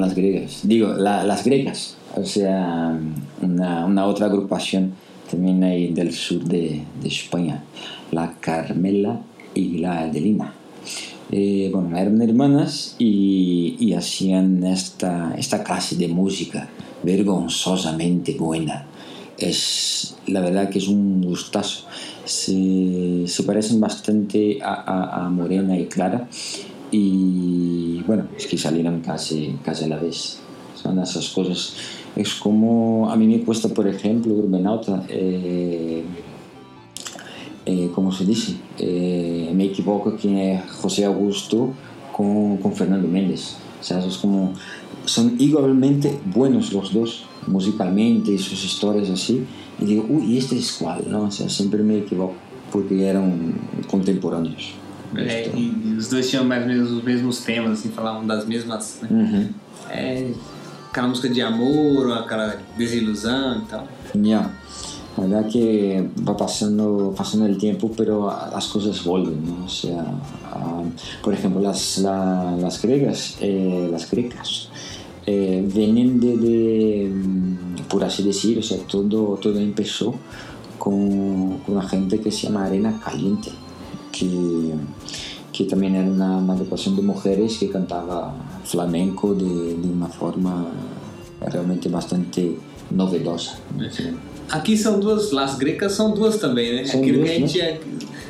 Las griegas. Digo, la- las gregas. O sea, una, una otra agrupación también ahí del sur de, de España. La Carmela y la Adelina. Eh, bueno, eran hermanas y, y hacían esta, esta clase de música vergonzosamente buena. Es, la verdad que es un gustazo. Se, se parecen bastante a, a- a Morena y Clara y bueno, es que salieron casi, casi a la vez. Son esas cosas. Es como a mí me cuesta, por ejemplo, Urbanauta, eh, eh, ¿cómo se dice? Eh, me equivoco que es José Augusto con, con Fernando Méndez. O sea, es como, son igualmente buenos los dos, musicalmente y sus historias así. Y digo, uy, ¿y este es cuál? ¿no? O sea, siempre me equivoco porque eran contemporáneos. É, e os dois tinham mais ou menos os mesmos temas, assim, falavam das mesmas. Né? Ujú. É, aquela música de amor, aquela desilusão e tal. Ya, la verdad que va pasando, pasando el tiempo, pero las cosas vuelven, ¿no? O sea, ah, por ejemplo, las, la- las griegas, eh, las grecas, eh, vienen de, de, por así decir, o sea, todo, todo empezó con, con una gente que se llama Arena Caliente, que, que también era una, una agrupación de mujeres que cantaba flamenco de, de una forma realmente bastante novedosa. ¿no? Aqui são duas, Las Grecas são duas também, né? São Aquilo duas, que a gente né? é,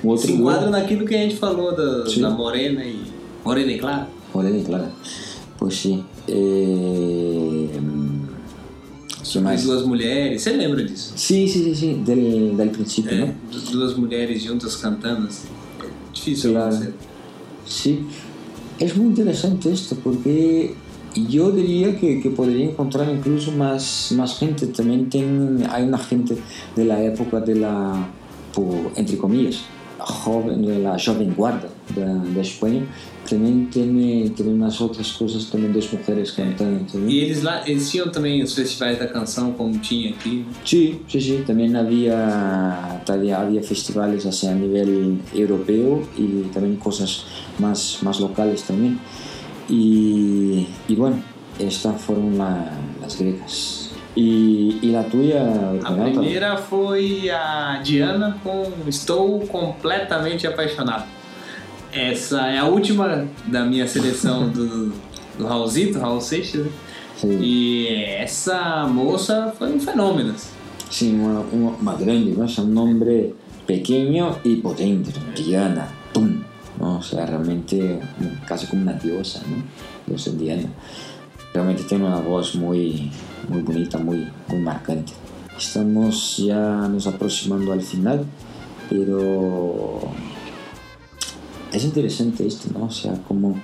O outro se enquadra naquilo que a gente falou da, Sim. da Morena e. Morena e Clara. Morena y Clara. Eh, ¿Qué E más? duas mulheres, você lembra disso? Sí, sí, sí, sí, del, del principio, É, du- duas mulheres juntas cantando. Assim. Difícil Claro. você. Sí. Es muy interesante esto porque yo diría que, que podría encontrar incluso más, más gente. También ten- hay una gente de la época de la, por- entre comillas, joven, de la joven guarda de, de España. También tiene, tiene unas otras cosas, también dos mujeres cantando. también. E eles lá, eles tinham também os festivais da canção, como tinha aqui. Sí, sí, sí. También había, todavía había festivales así a nivel europeo y también cosas más, más locales también. Y, y bueno, estas fueron la- las gregas. Y, y la tuya, A primeira foi a Diana com Estou Completamente Apaixonado. Essa é a última da minha seleção do, do Raulzito, Raul Seixas. né? Sí, E essa moça foi um fenômeno. assim. sí, una, una- una grande, ¿no? O sea, un nombre pequeño y potente, Diana, ¡pum! ¿no? O sea, realmente casi como una diosa, ¿no? Diosa Diana. Realmente tiene una voz muy, muy bonita, muy, muy marcante. Estamos ya nos aproximando al final, pero es interesante esto, ¿no? O sea, como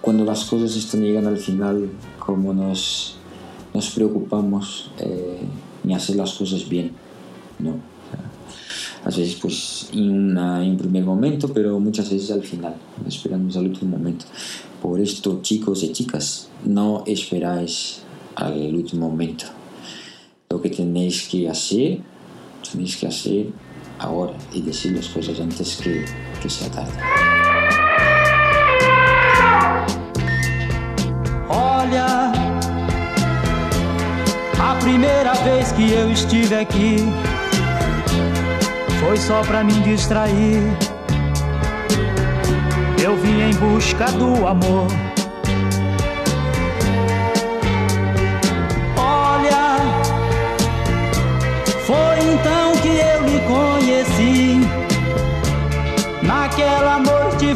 cuando las cosas están llegando al final, como nos, nos preocupamos eh, en hacer las cosas bien, ¿no? A veces pues en, una- en un primer momento, pero muchas veces al final, esperamos al último momento. Por esto, chicos y chicas, no esperáis al último momento. Lo que tenéis que hacer, tenéis que hacer ahora y decir las cosas antes que, que sea tarde. Olha, a primeira vez que eu estive aqui foi só pra me distrair. Eu vim em busca do amor.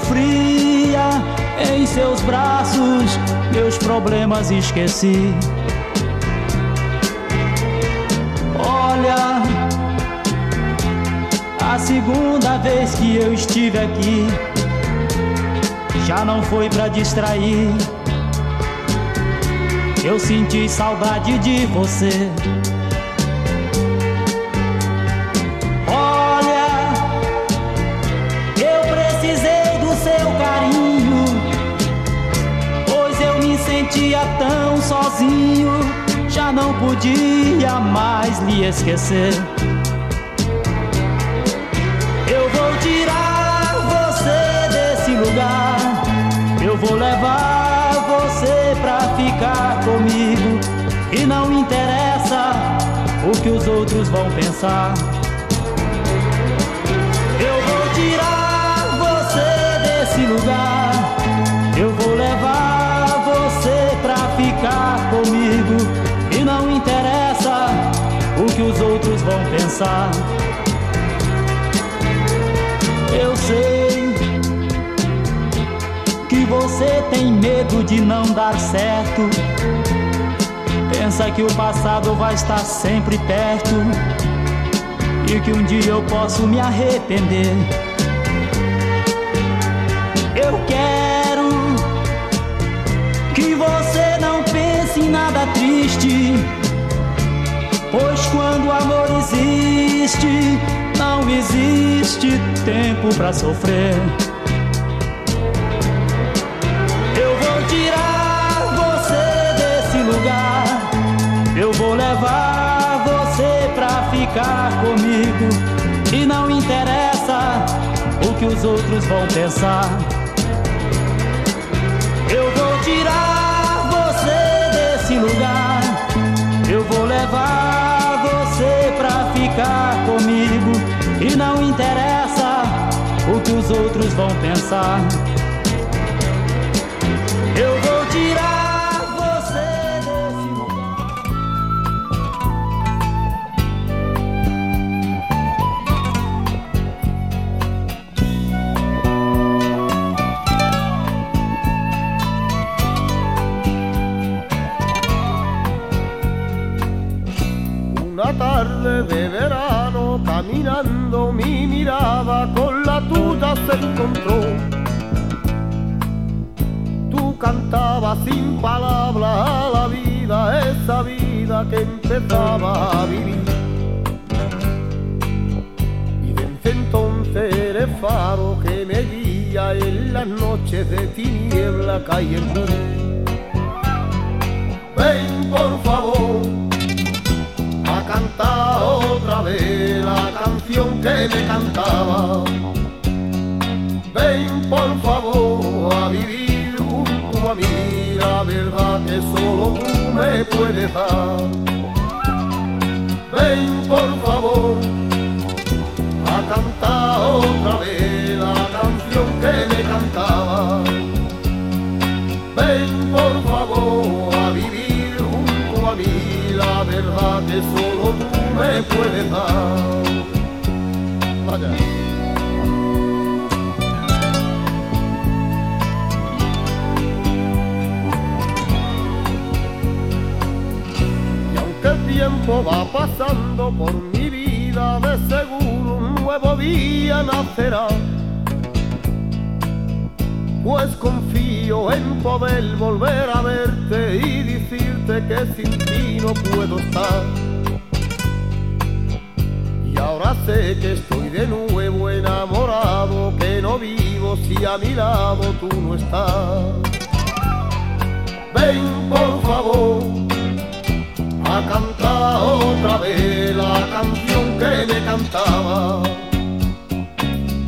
Fria, em seus braços, meus problemas esqueci. Olha, a segunda vez que eu estive aqui, já não foi pra distrair. Eu senti saudade de você. sozinho, já não podia mais me esquecer. Eu vou tirar você desse lugar, eu vou levar você pra ficar comigo. E não interessa o que os outros vão pensar. Pensar. Eu sei que você tem medo de não dar certo. Pensa que o passado vai estar sempre perto e que um dia eu posso me arrepender. Eu quero que você não pense em nada triste, amor existe, não existe tempo pra sofrer. Eu vou tirar você desse lugar. Eu vou levar você pra ficar comigo. E não interessa o que os outros vão pensar. Vão pensar. Tarde de verano, caminando mi mirada con la tuya se encontró. Tú cantabas sin palabras a la vida, esa vida que empezaba a vivir. Y desde entonces eres faro que me guía en las noches de tiniebla el mundo. Ven por favor a cantar otra vez la canción que me cantaba. Ven por favor a vivir junto a mí la verdad que solo tú me puedes dar. Ven por favor a cantar otra vez la canción que me cantaba. Ven por favor a vivir junto a mí la verdad que solo me puedes dar. Vaya. Y aunque el tiempo va pasando por mi vida, de seguro un nuevo día nacerá. Pues confío en poder volver a verte y decirte que sin ti no puedo estar. Ahora sé que estoy de nuevo enamorado, que no vivo si a mi lado tú no estás. Ven por favor a cantar otra vez la canción que me cantaba.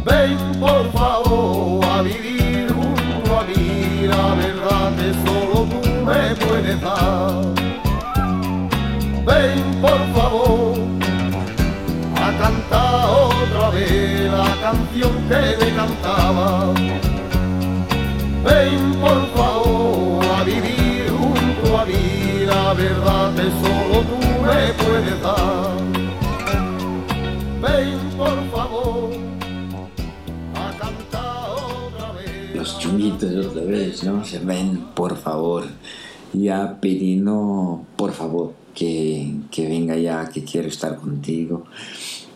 Ven por favor a vivir junto a mí la verdad que solo tú me puedes dar. Ven por favor a cantar otra vez la canción que me cantaba. Ven por favor a vivir junto a mí la verdad que solo tú me puedes dar. Ven por favor a cantar otra vez. Los chunguitos otra vez, ¿no? Se ven, por favor. Ya pidiendo, por favor, que, que venga ya, que quiero estar contigo.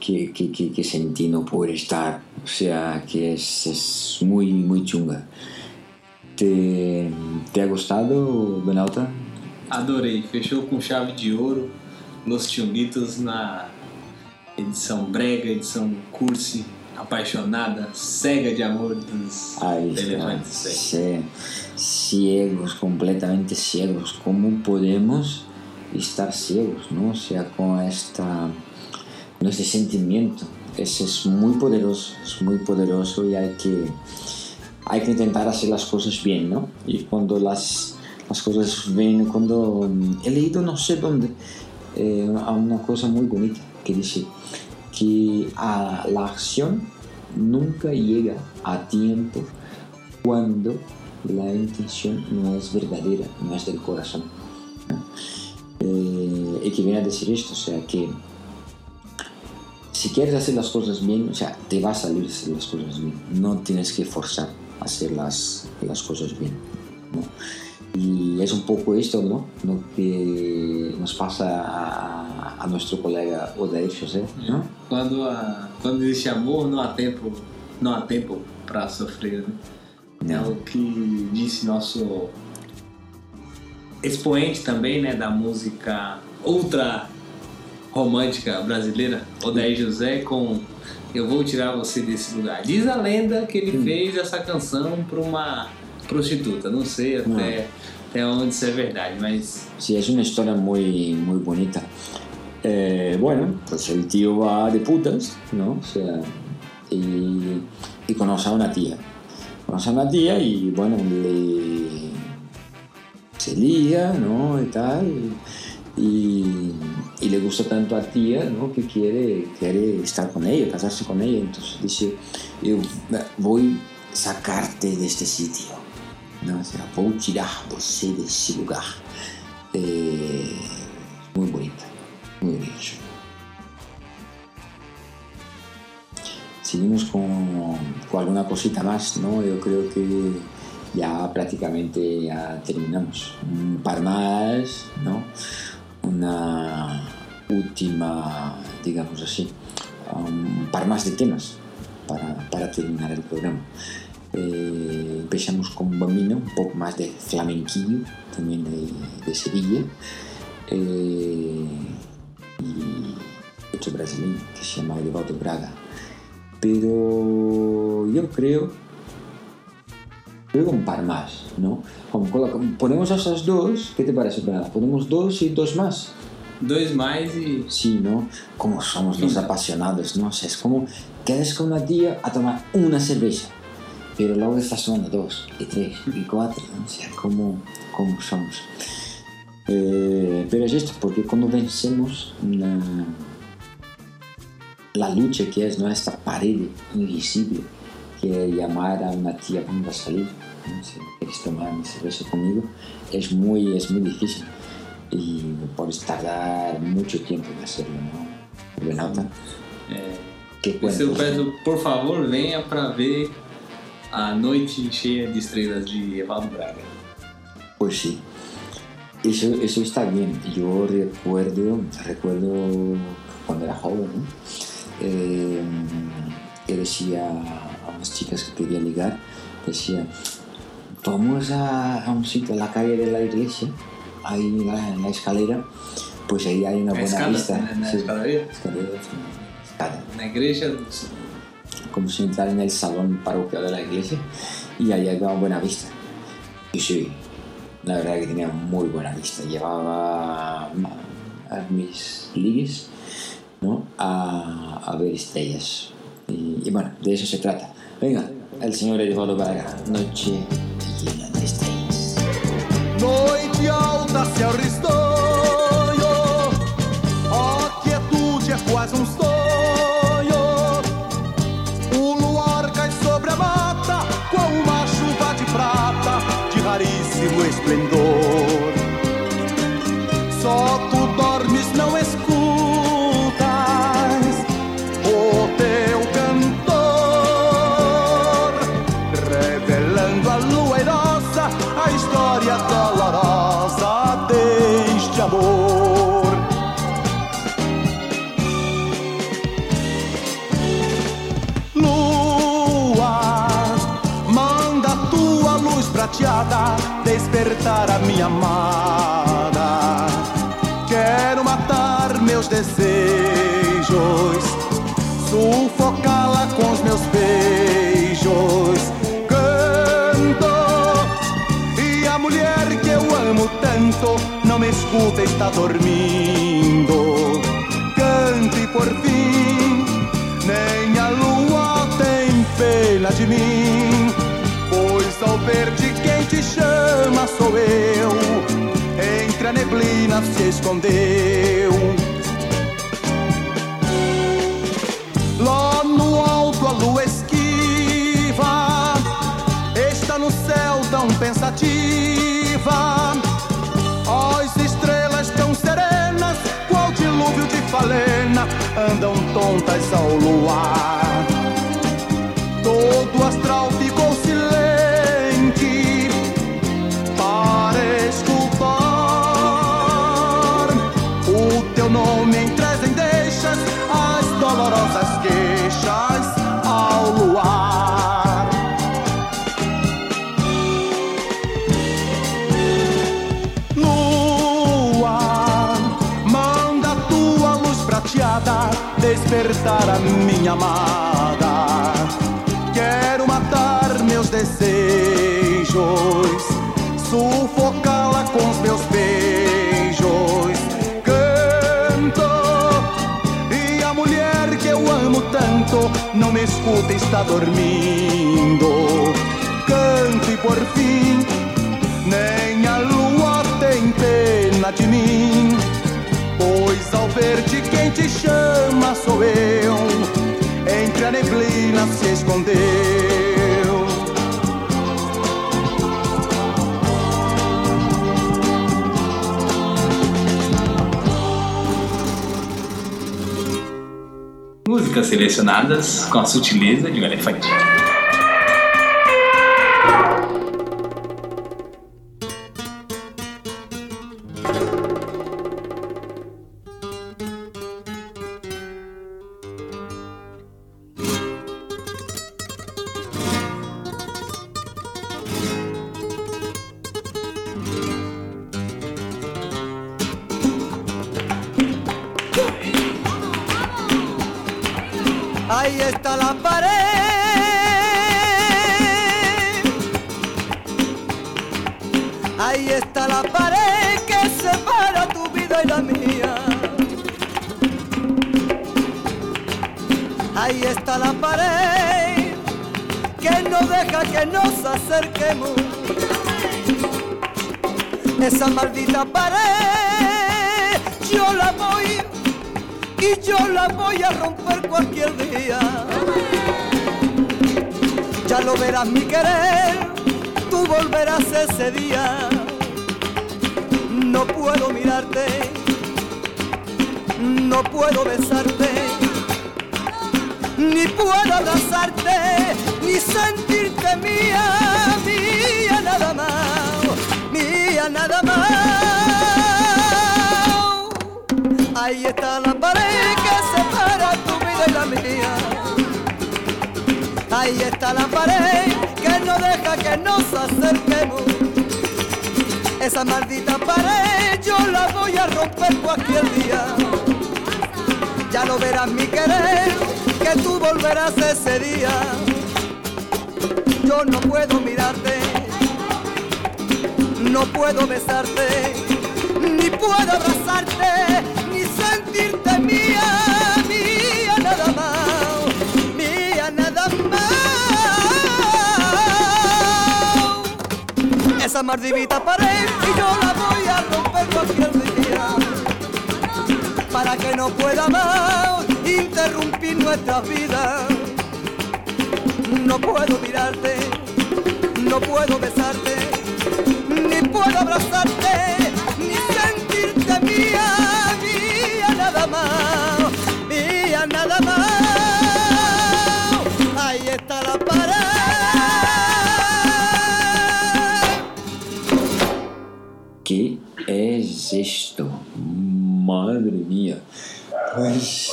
Que, que, que, que no puedo estar. O sea, que es, es muy, muy chunga. ¿Te, ¿Te ha gustado, Benalta? Adorei, fechou com chave de ouro. Los Chunguitos na edição brega, edição cursi, apaixonada, cega de amor dos está. elefantes. Sí. Ciegos, completamente ciegos. ¿Cómo podemos estar ciegos, no? O sea, con esta, con este sentimiento. Ese es muy poderoso, es muy poderoso y hay que, hay que intentar hacer las cosas bien, ¿no? Y cuando las, las cosas ven, cuando he leído no sé dónde, eh, una cosa muy bonita, que dice que a, la acción nunca llega a tiempo cuando la intención no es verdadera, no es del corazón. ¿no? Eh, y que viene a decir esto, o sea, que si quieres hacer las cosas bien, o sea, te va a salir hacer las cosas bien. No tienes que forzar a hacer las, las cosas bien. ¿no? Y es un poco esto, ¿no? Lo que nos pasa a, a nuestro colega Odair José, ¿no? Quando, a, quando existe amor, não há tempo, não há tempo para sofrer. Né? É o que disse nosso expoente também, né, da música ultra romântica brasileira, Odair José, com Eu Vou Tirar Você Desse Lugar. Diz a lenda que ele fez essa canção para uma prostituta. Não sei até, até onde isso é verdade, mas Sí, es una historia muy, muy bonita. Eh, bueno, pues el tío va de putas, ¿no? O sea, y, y conoce a una tía. Conoce a una tía y, bueno, le, se lía, ¿no? Y tal. Y, y le gusta tanto a tía, ¿no? Que quiere, quiere estar con ella, casarse con ella. Entonces dice, yo voy a sacarte de este sitio. ¿no? O sea, voy a tirar de ese lugar. Eh, muy bonita, muy bonito. Seguimos con, con alguna cosita más, ¿no? Yo creo que ya prácticamente ya terminamos. Un par más, ¿no? Una última, digamos así, un par más de temas para, para terminar el programa. Eh, empezamos con bambino, un poco más de flamenquillo, también de, de Sevilla. Eh, y otro brasileño que se llama Edevaldo Braga. Pero yo creo, que un par más, ¿no? Ponemos esas dos, ¿qué te parece, Braga? Ponemos dos y dos más. dois mais e Sí, ¿no? Como somos los apasionados, ¿no? O sea, es como quedas con una tía a tomar una cerveza, pero luego estás tomando dos, y tres, y cuatro, ¿no? O sea, como, como somos. Eh, pero es esto, porque cuando vencemos una- la lucha que ¿no? esta pared invisible, que llamar a una tía, vamos a salir, ¿no? si quieres tomar una cerveza conmigo, es muy, es muy difícil y puedes tardar mucho tiempo en hacerlo, ¿no? Renata, é, ¿qué Por isso eu cuentas? peço, por favor, venha para ver a noite cheia de estrelas de Evaldo Braga. Pues sí, eso, eso está bien. Yo recuerdo, recuerdo cuando era joven, ¿no? Eh, que decía unas chicas que quería ligar, decía, vamos a, a un sitio, a la calle de la iglesia, ahí en la, en la escalera, pues ahí hay una Na buena vista. na, na Sí, escadaria, escalera, escada. na igreja. como si entrar en el salón parroquial de la iglesia y ahí había buena vista. Y sí, la verdad que tenía muy buena vista. Llevaba a mis ligues ¿no? a, a ver estrellas. Y, y bueno, de eso se trata. Venga, el señor Eduardo Braga, noche llena de estrellas. Noite alta, céu risonho Ó, quietude é quase um sonho Despertar a minha amada. Quero matar meus desejos Sufocá-la com os meus beijos. Canto E a mulher que eu amo tanto Não me escuta, está dormindo. Cante por fim Nem a lua tem pena de mim eu, entre a neblina se escondeu. Lá no alto a lua esquiva, está no céu tão pensativa. As estrelas tão serenas, qual dilúvio de falena, andam tontas ao luar. Despertar a minha amada. Quero matar meus desejos, sufocá-la com os meus beijos. Canto e a mulher que eu amo tanto não me escuta, está dormindo. Canto e por fim nem a lua tem pena de mim. Pois ao ver-te quem te sou eu, entre a neblina se escondeu. Músicas selecionadas com a sutileza de um elefante. Ahí está la pared que separa tu vida y la mía. Ahí está la pared que no deja que nos acerquemos. Esa maldita pared yo la voy a romper cualquier día. Ya lo verás mi querer, que tú volverás ese día. Yo no puedo mirarte, no puedo besarte, ni puedo abrazarte, Esa maldita pared y yo la voy a romper cualquier día, para que no pueda más interrumpir nuestra vida. No puedo mirarte, no puedo besarte, ni puedo abrazarte,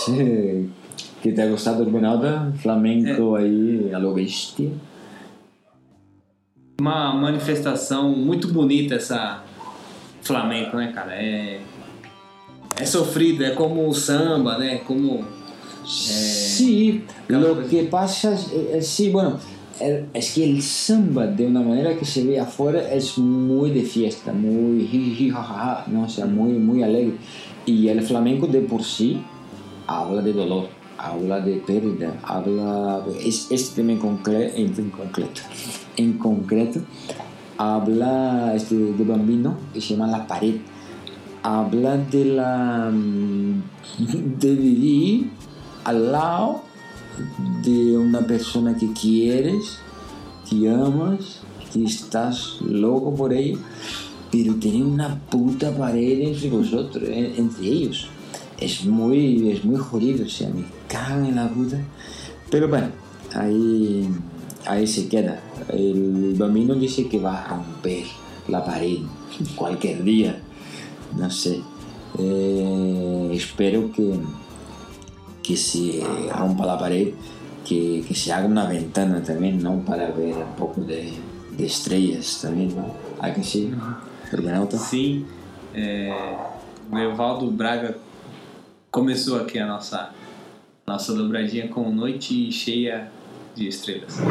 Pues, eh, ¿qué te ha gustado, Bernarda? Flamenco aí, a lo bestia. Uma manifestação muito bonita essa flamenco, né, cara? É, é sofrido, é como o samba, né? Como Sí, lo que pasa es, eh, sí, bueno, es que el samba de una manera que se ve afuera es muy de fiesta, muy jajaja, ¿no? O sea, muy, muy alegre. Y el flamenco de por sí habla de dolor, habla de pérdida, habla... Es, este tema en, concreto, en concreto, habla este, de Bambino, que se llama La Pared. Habla de la... mm, de vivir al lado de una persona que quieres, que amas, que estás loco por ello, pero tiene una puta pared entre vosotros, en- entre ellos es muy, es muy jodido, o sea, me cago en la puta. Pero bueno, ahí, ahí se queda. El dominio dice que va a romper la pared cualquier día, no sé. Eh, espero que, que se rompa la pared, que, que, se haga una ventana también, ¿no? Para ver un poco de, de estrellas también, ¿no? ¿A que sí? ¿Argonauta? Sí. Eh... Evaldo Braga Começou aqui a nossa, nossa dobradinha com Noite Cheia de Estrelas.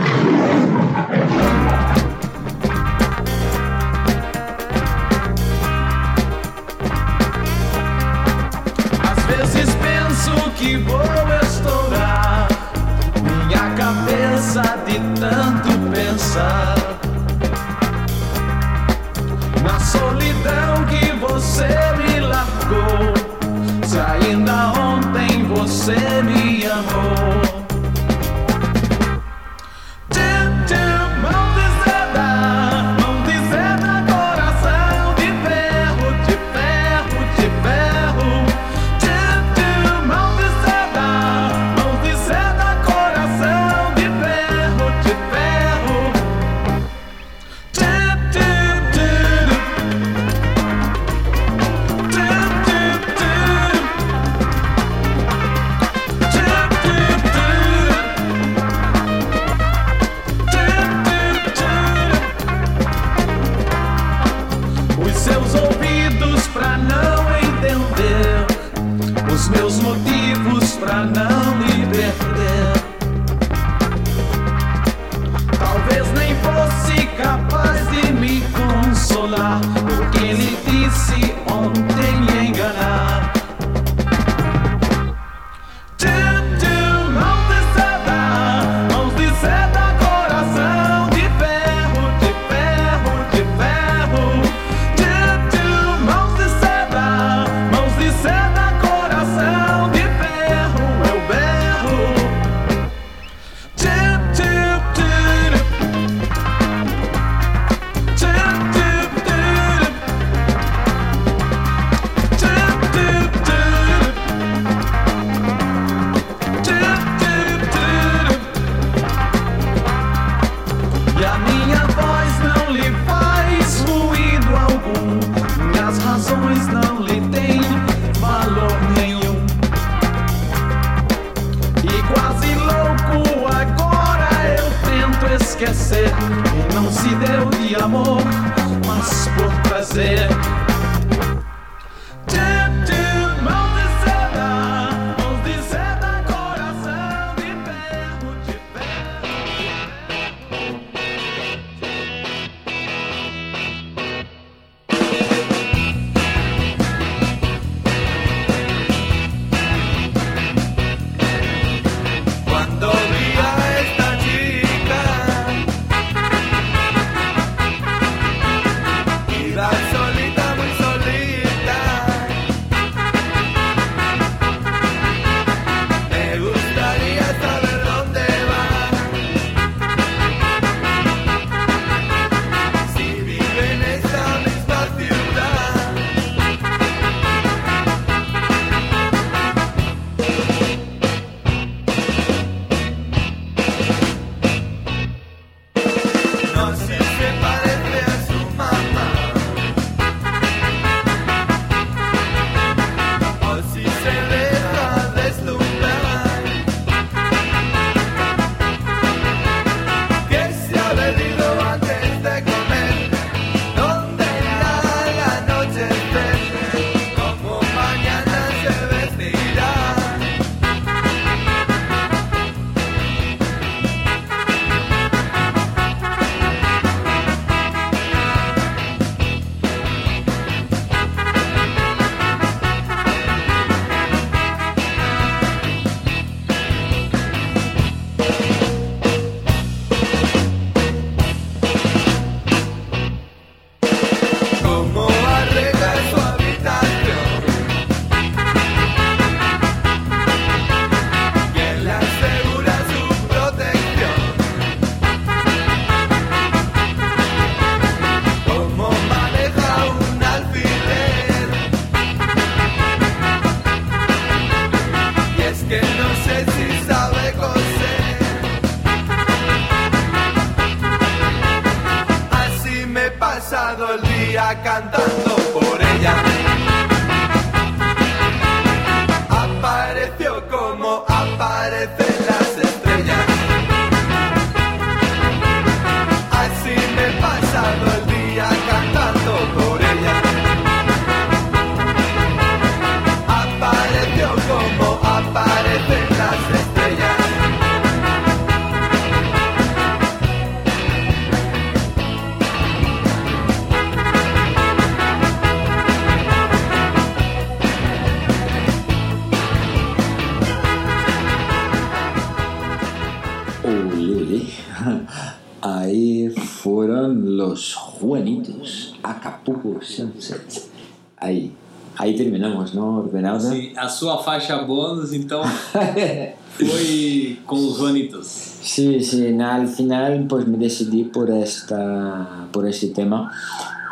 Sim, a sua faixa bônus, então, foi com os Juanitos. Sí, na- al final pues me decidí por, esta, por este tema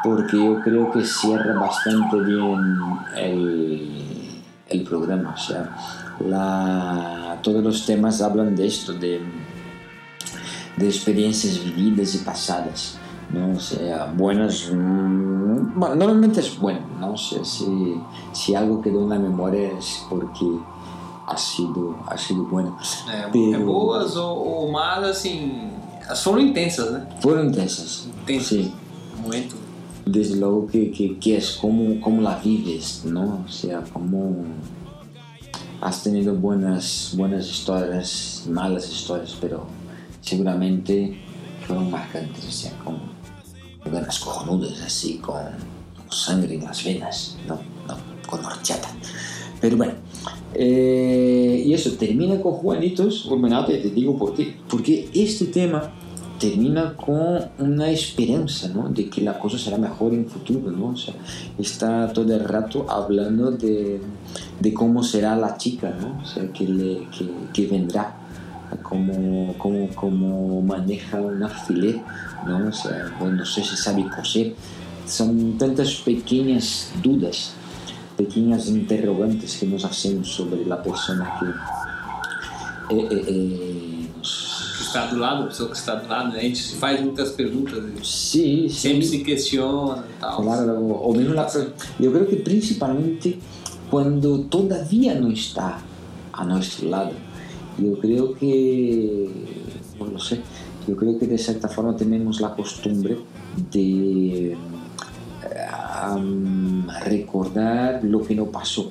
porque yo creo que cierra bastante bien el, el programa. O sea, la, todos los temas hablan de esto, de, de experiencias vividas y pasadas. ¿No? O sea, buenas, mm, bueno, normalmente es bueno, ¿no? O sea, si, si algo quedó en la memoria es porque ha sido, ha sido bueno. É, Pero- é boas ou, ou más, assim, as foram intensas, né? Fueron intensas. Intensas. Sí. Momento. Desde luego que, que, que es como, como la vives, ¿no? O sea, como has tenido buenas, buenas historias, malas historias, pero seguramente fueron marcantes, o sea, con ganas cojonudas, así, con sangre en las venas, no, no, con horchata. Pero bueno, eh, y eso termina con Juanitos, Urbanauta, y te digo por qué. Porque este tema termina con una esperanza, ¿no? De que la cosa será mejor en el futuro, ¿no? O sea, está todo el rato hablando de, de cómo será la chica, ¿no? O sea, que, le, que, que vendrá, cómo, cómo, cómo maneja un alfiler, ¿no? O sea, o no sé si sabe coser. Son tantas pequeñas dudas, pequeñas interrogantes que nos hacemos sobre la persona que eh, eh, eh, nos Que está do lado, a pessoa que está do lado, né? A gente se faz muitas perguntas, e Sí, sempre sí. se questiona e tal. Claro, o menos la, yo creo que principalmente cuando todavía no está a nuestro lado. Yo creo que, lo sé, yo creo que de cierta forma tenemos la costumbre de recordar lo que no pasó,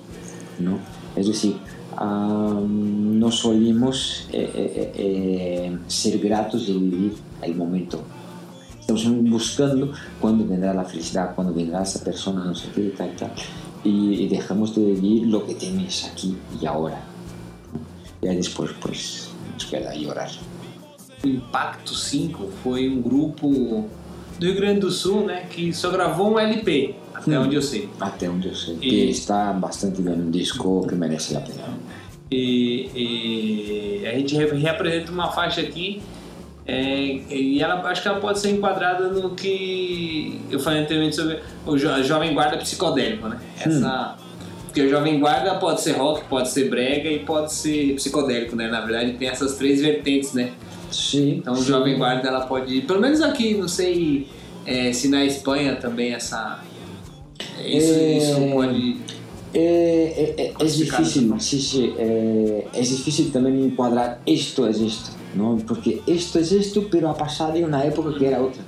¿no? Es decir, no solemos eh, eh, eh, ser gratos de vivir el momento Estamos buscando cuándo vendrá la felicidad, cuándo vendrá esa persona, no sé qué, tal, tal. Y, dejamos de vivir lo que tienes aquí y ahora. Y ahí después, pues, nos queda llorar. O Impacto 5 foi um grupo do Rio Grande do Sul, né? Que só gravou um LP, até Hum. onde eu sei. Donde yo sé. Y- Que está bastante bien, un disco que merece la pena. E, e a gente re- reapresenta uma faixa aqui é, e ela acho que ela pode ser enquadrada no que eu falei anteriormente sobre o jo, a Jovem Guarda psicodélico, né? Essa, Porque o Jovem Guarda pode ser rock, pode ser brega e pode ser psicodélico, né? Na verdade tem essas três vertentes, né? Sí. Então o. Jovem Guarda ela pode, pelo menos aqui, não sei é, se na Espanha também essa isso, É, isso pode eh, eh, es Complicado. difícil, eh, es difícil también encuadrar esto es esto, ¿no? Porque esto es esto, pero ha pasado en una época que era otra,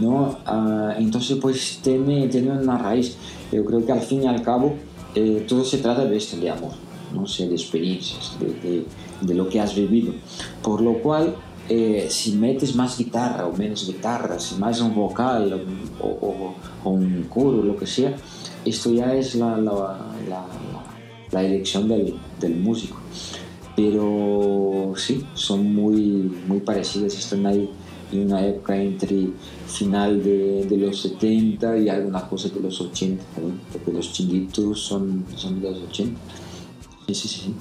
¿no? Ah, entonces, pues tiene, tiene una raíz. Yo creo que al fin y al cabo eh, todo se trata de esto, de amor, no sé, de experiencias, de, de, de lo que has vivido. Por lo cual, eh, si metes más guitarra o menos guitarra, si más un vocal o, o- o un coro, lo que sea, esto ya es la, la, la, la elección del, del músico. Pero sí, son muy, muy parecidas, están ahí en una época entre final de, de los 70 y algunas cosas de los 80, ¿no? porque los chinguitos son, son de los 80. Sí, sí, sí.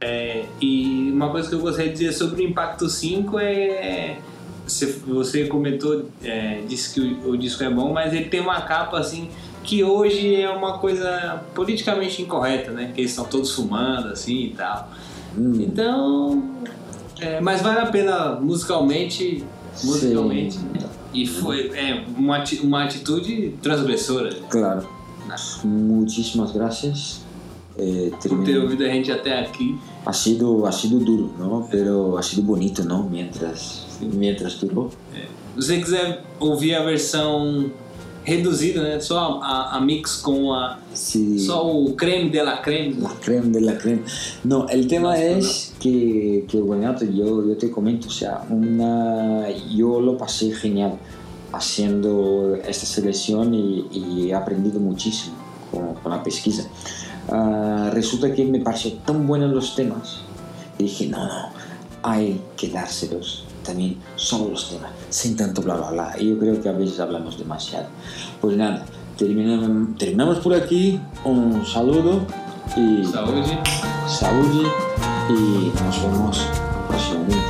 É, e uma coisa que eu gostaria de dizer sobre o Impacto 5 é. Você, você comentou, é, disse que o, o disco é bom, mas ele tem uma capa assim que hoje é uma coisa politicamente incorreta, né? Que eles estão todos fumando assim e tal. Mm, Então. é, mas vale a pena musicalmente. Musicalmente. E foi é, uma, uma atitude transgressora Claro. Muchísimas gracias. Eh, por ter ouvido a gente até aqui. ha sido, ha sido duro, ¿no? Pero ha sido bonito, ¿no? Mientras, mientras duró. Se você quiser ouvir a versão reduzida, né? Só a, a mix com a. Sí. Só o creme de la creme. La creme de la creme. No, el tema es que, que bueno, yo, yo te comento, o sea, una, yo lo pasé genial haciendo esta selección y, y he aprendido muchísimo con, con la pesquisa. Ah, resulta que me pareció tan buenos los temas y dije, no, no, hay que dárselos también solo los temas, sin tanto bla bla bla. Y yo creo que a veces hablamos demasiado. Pues nada, terminamos, terminamos por aquí. Un saludo y Saúde. y nos vemos próximamente.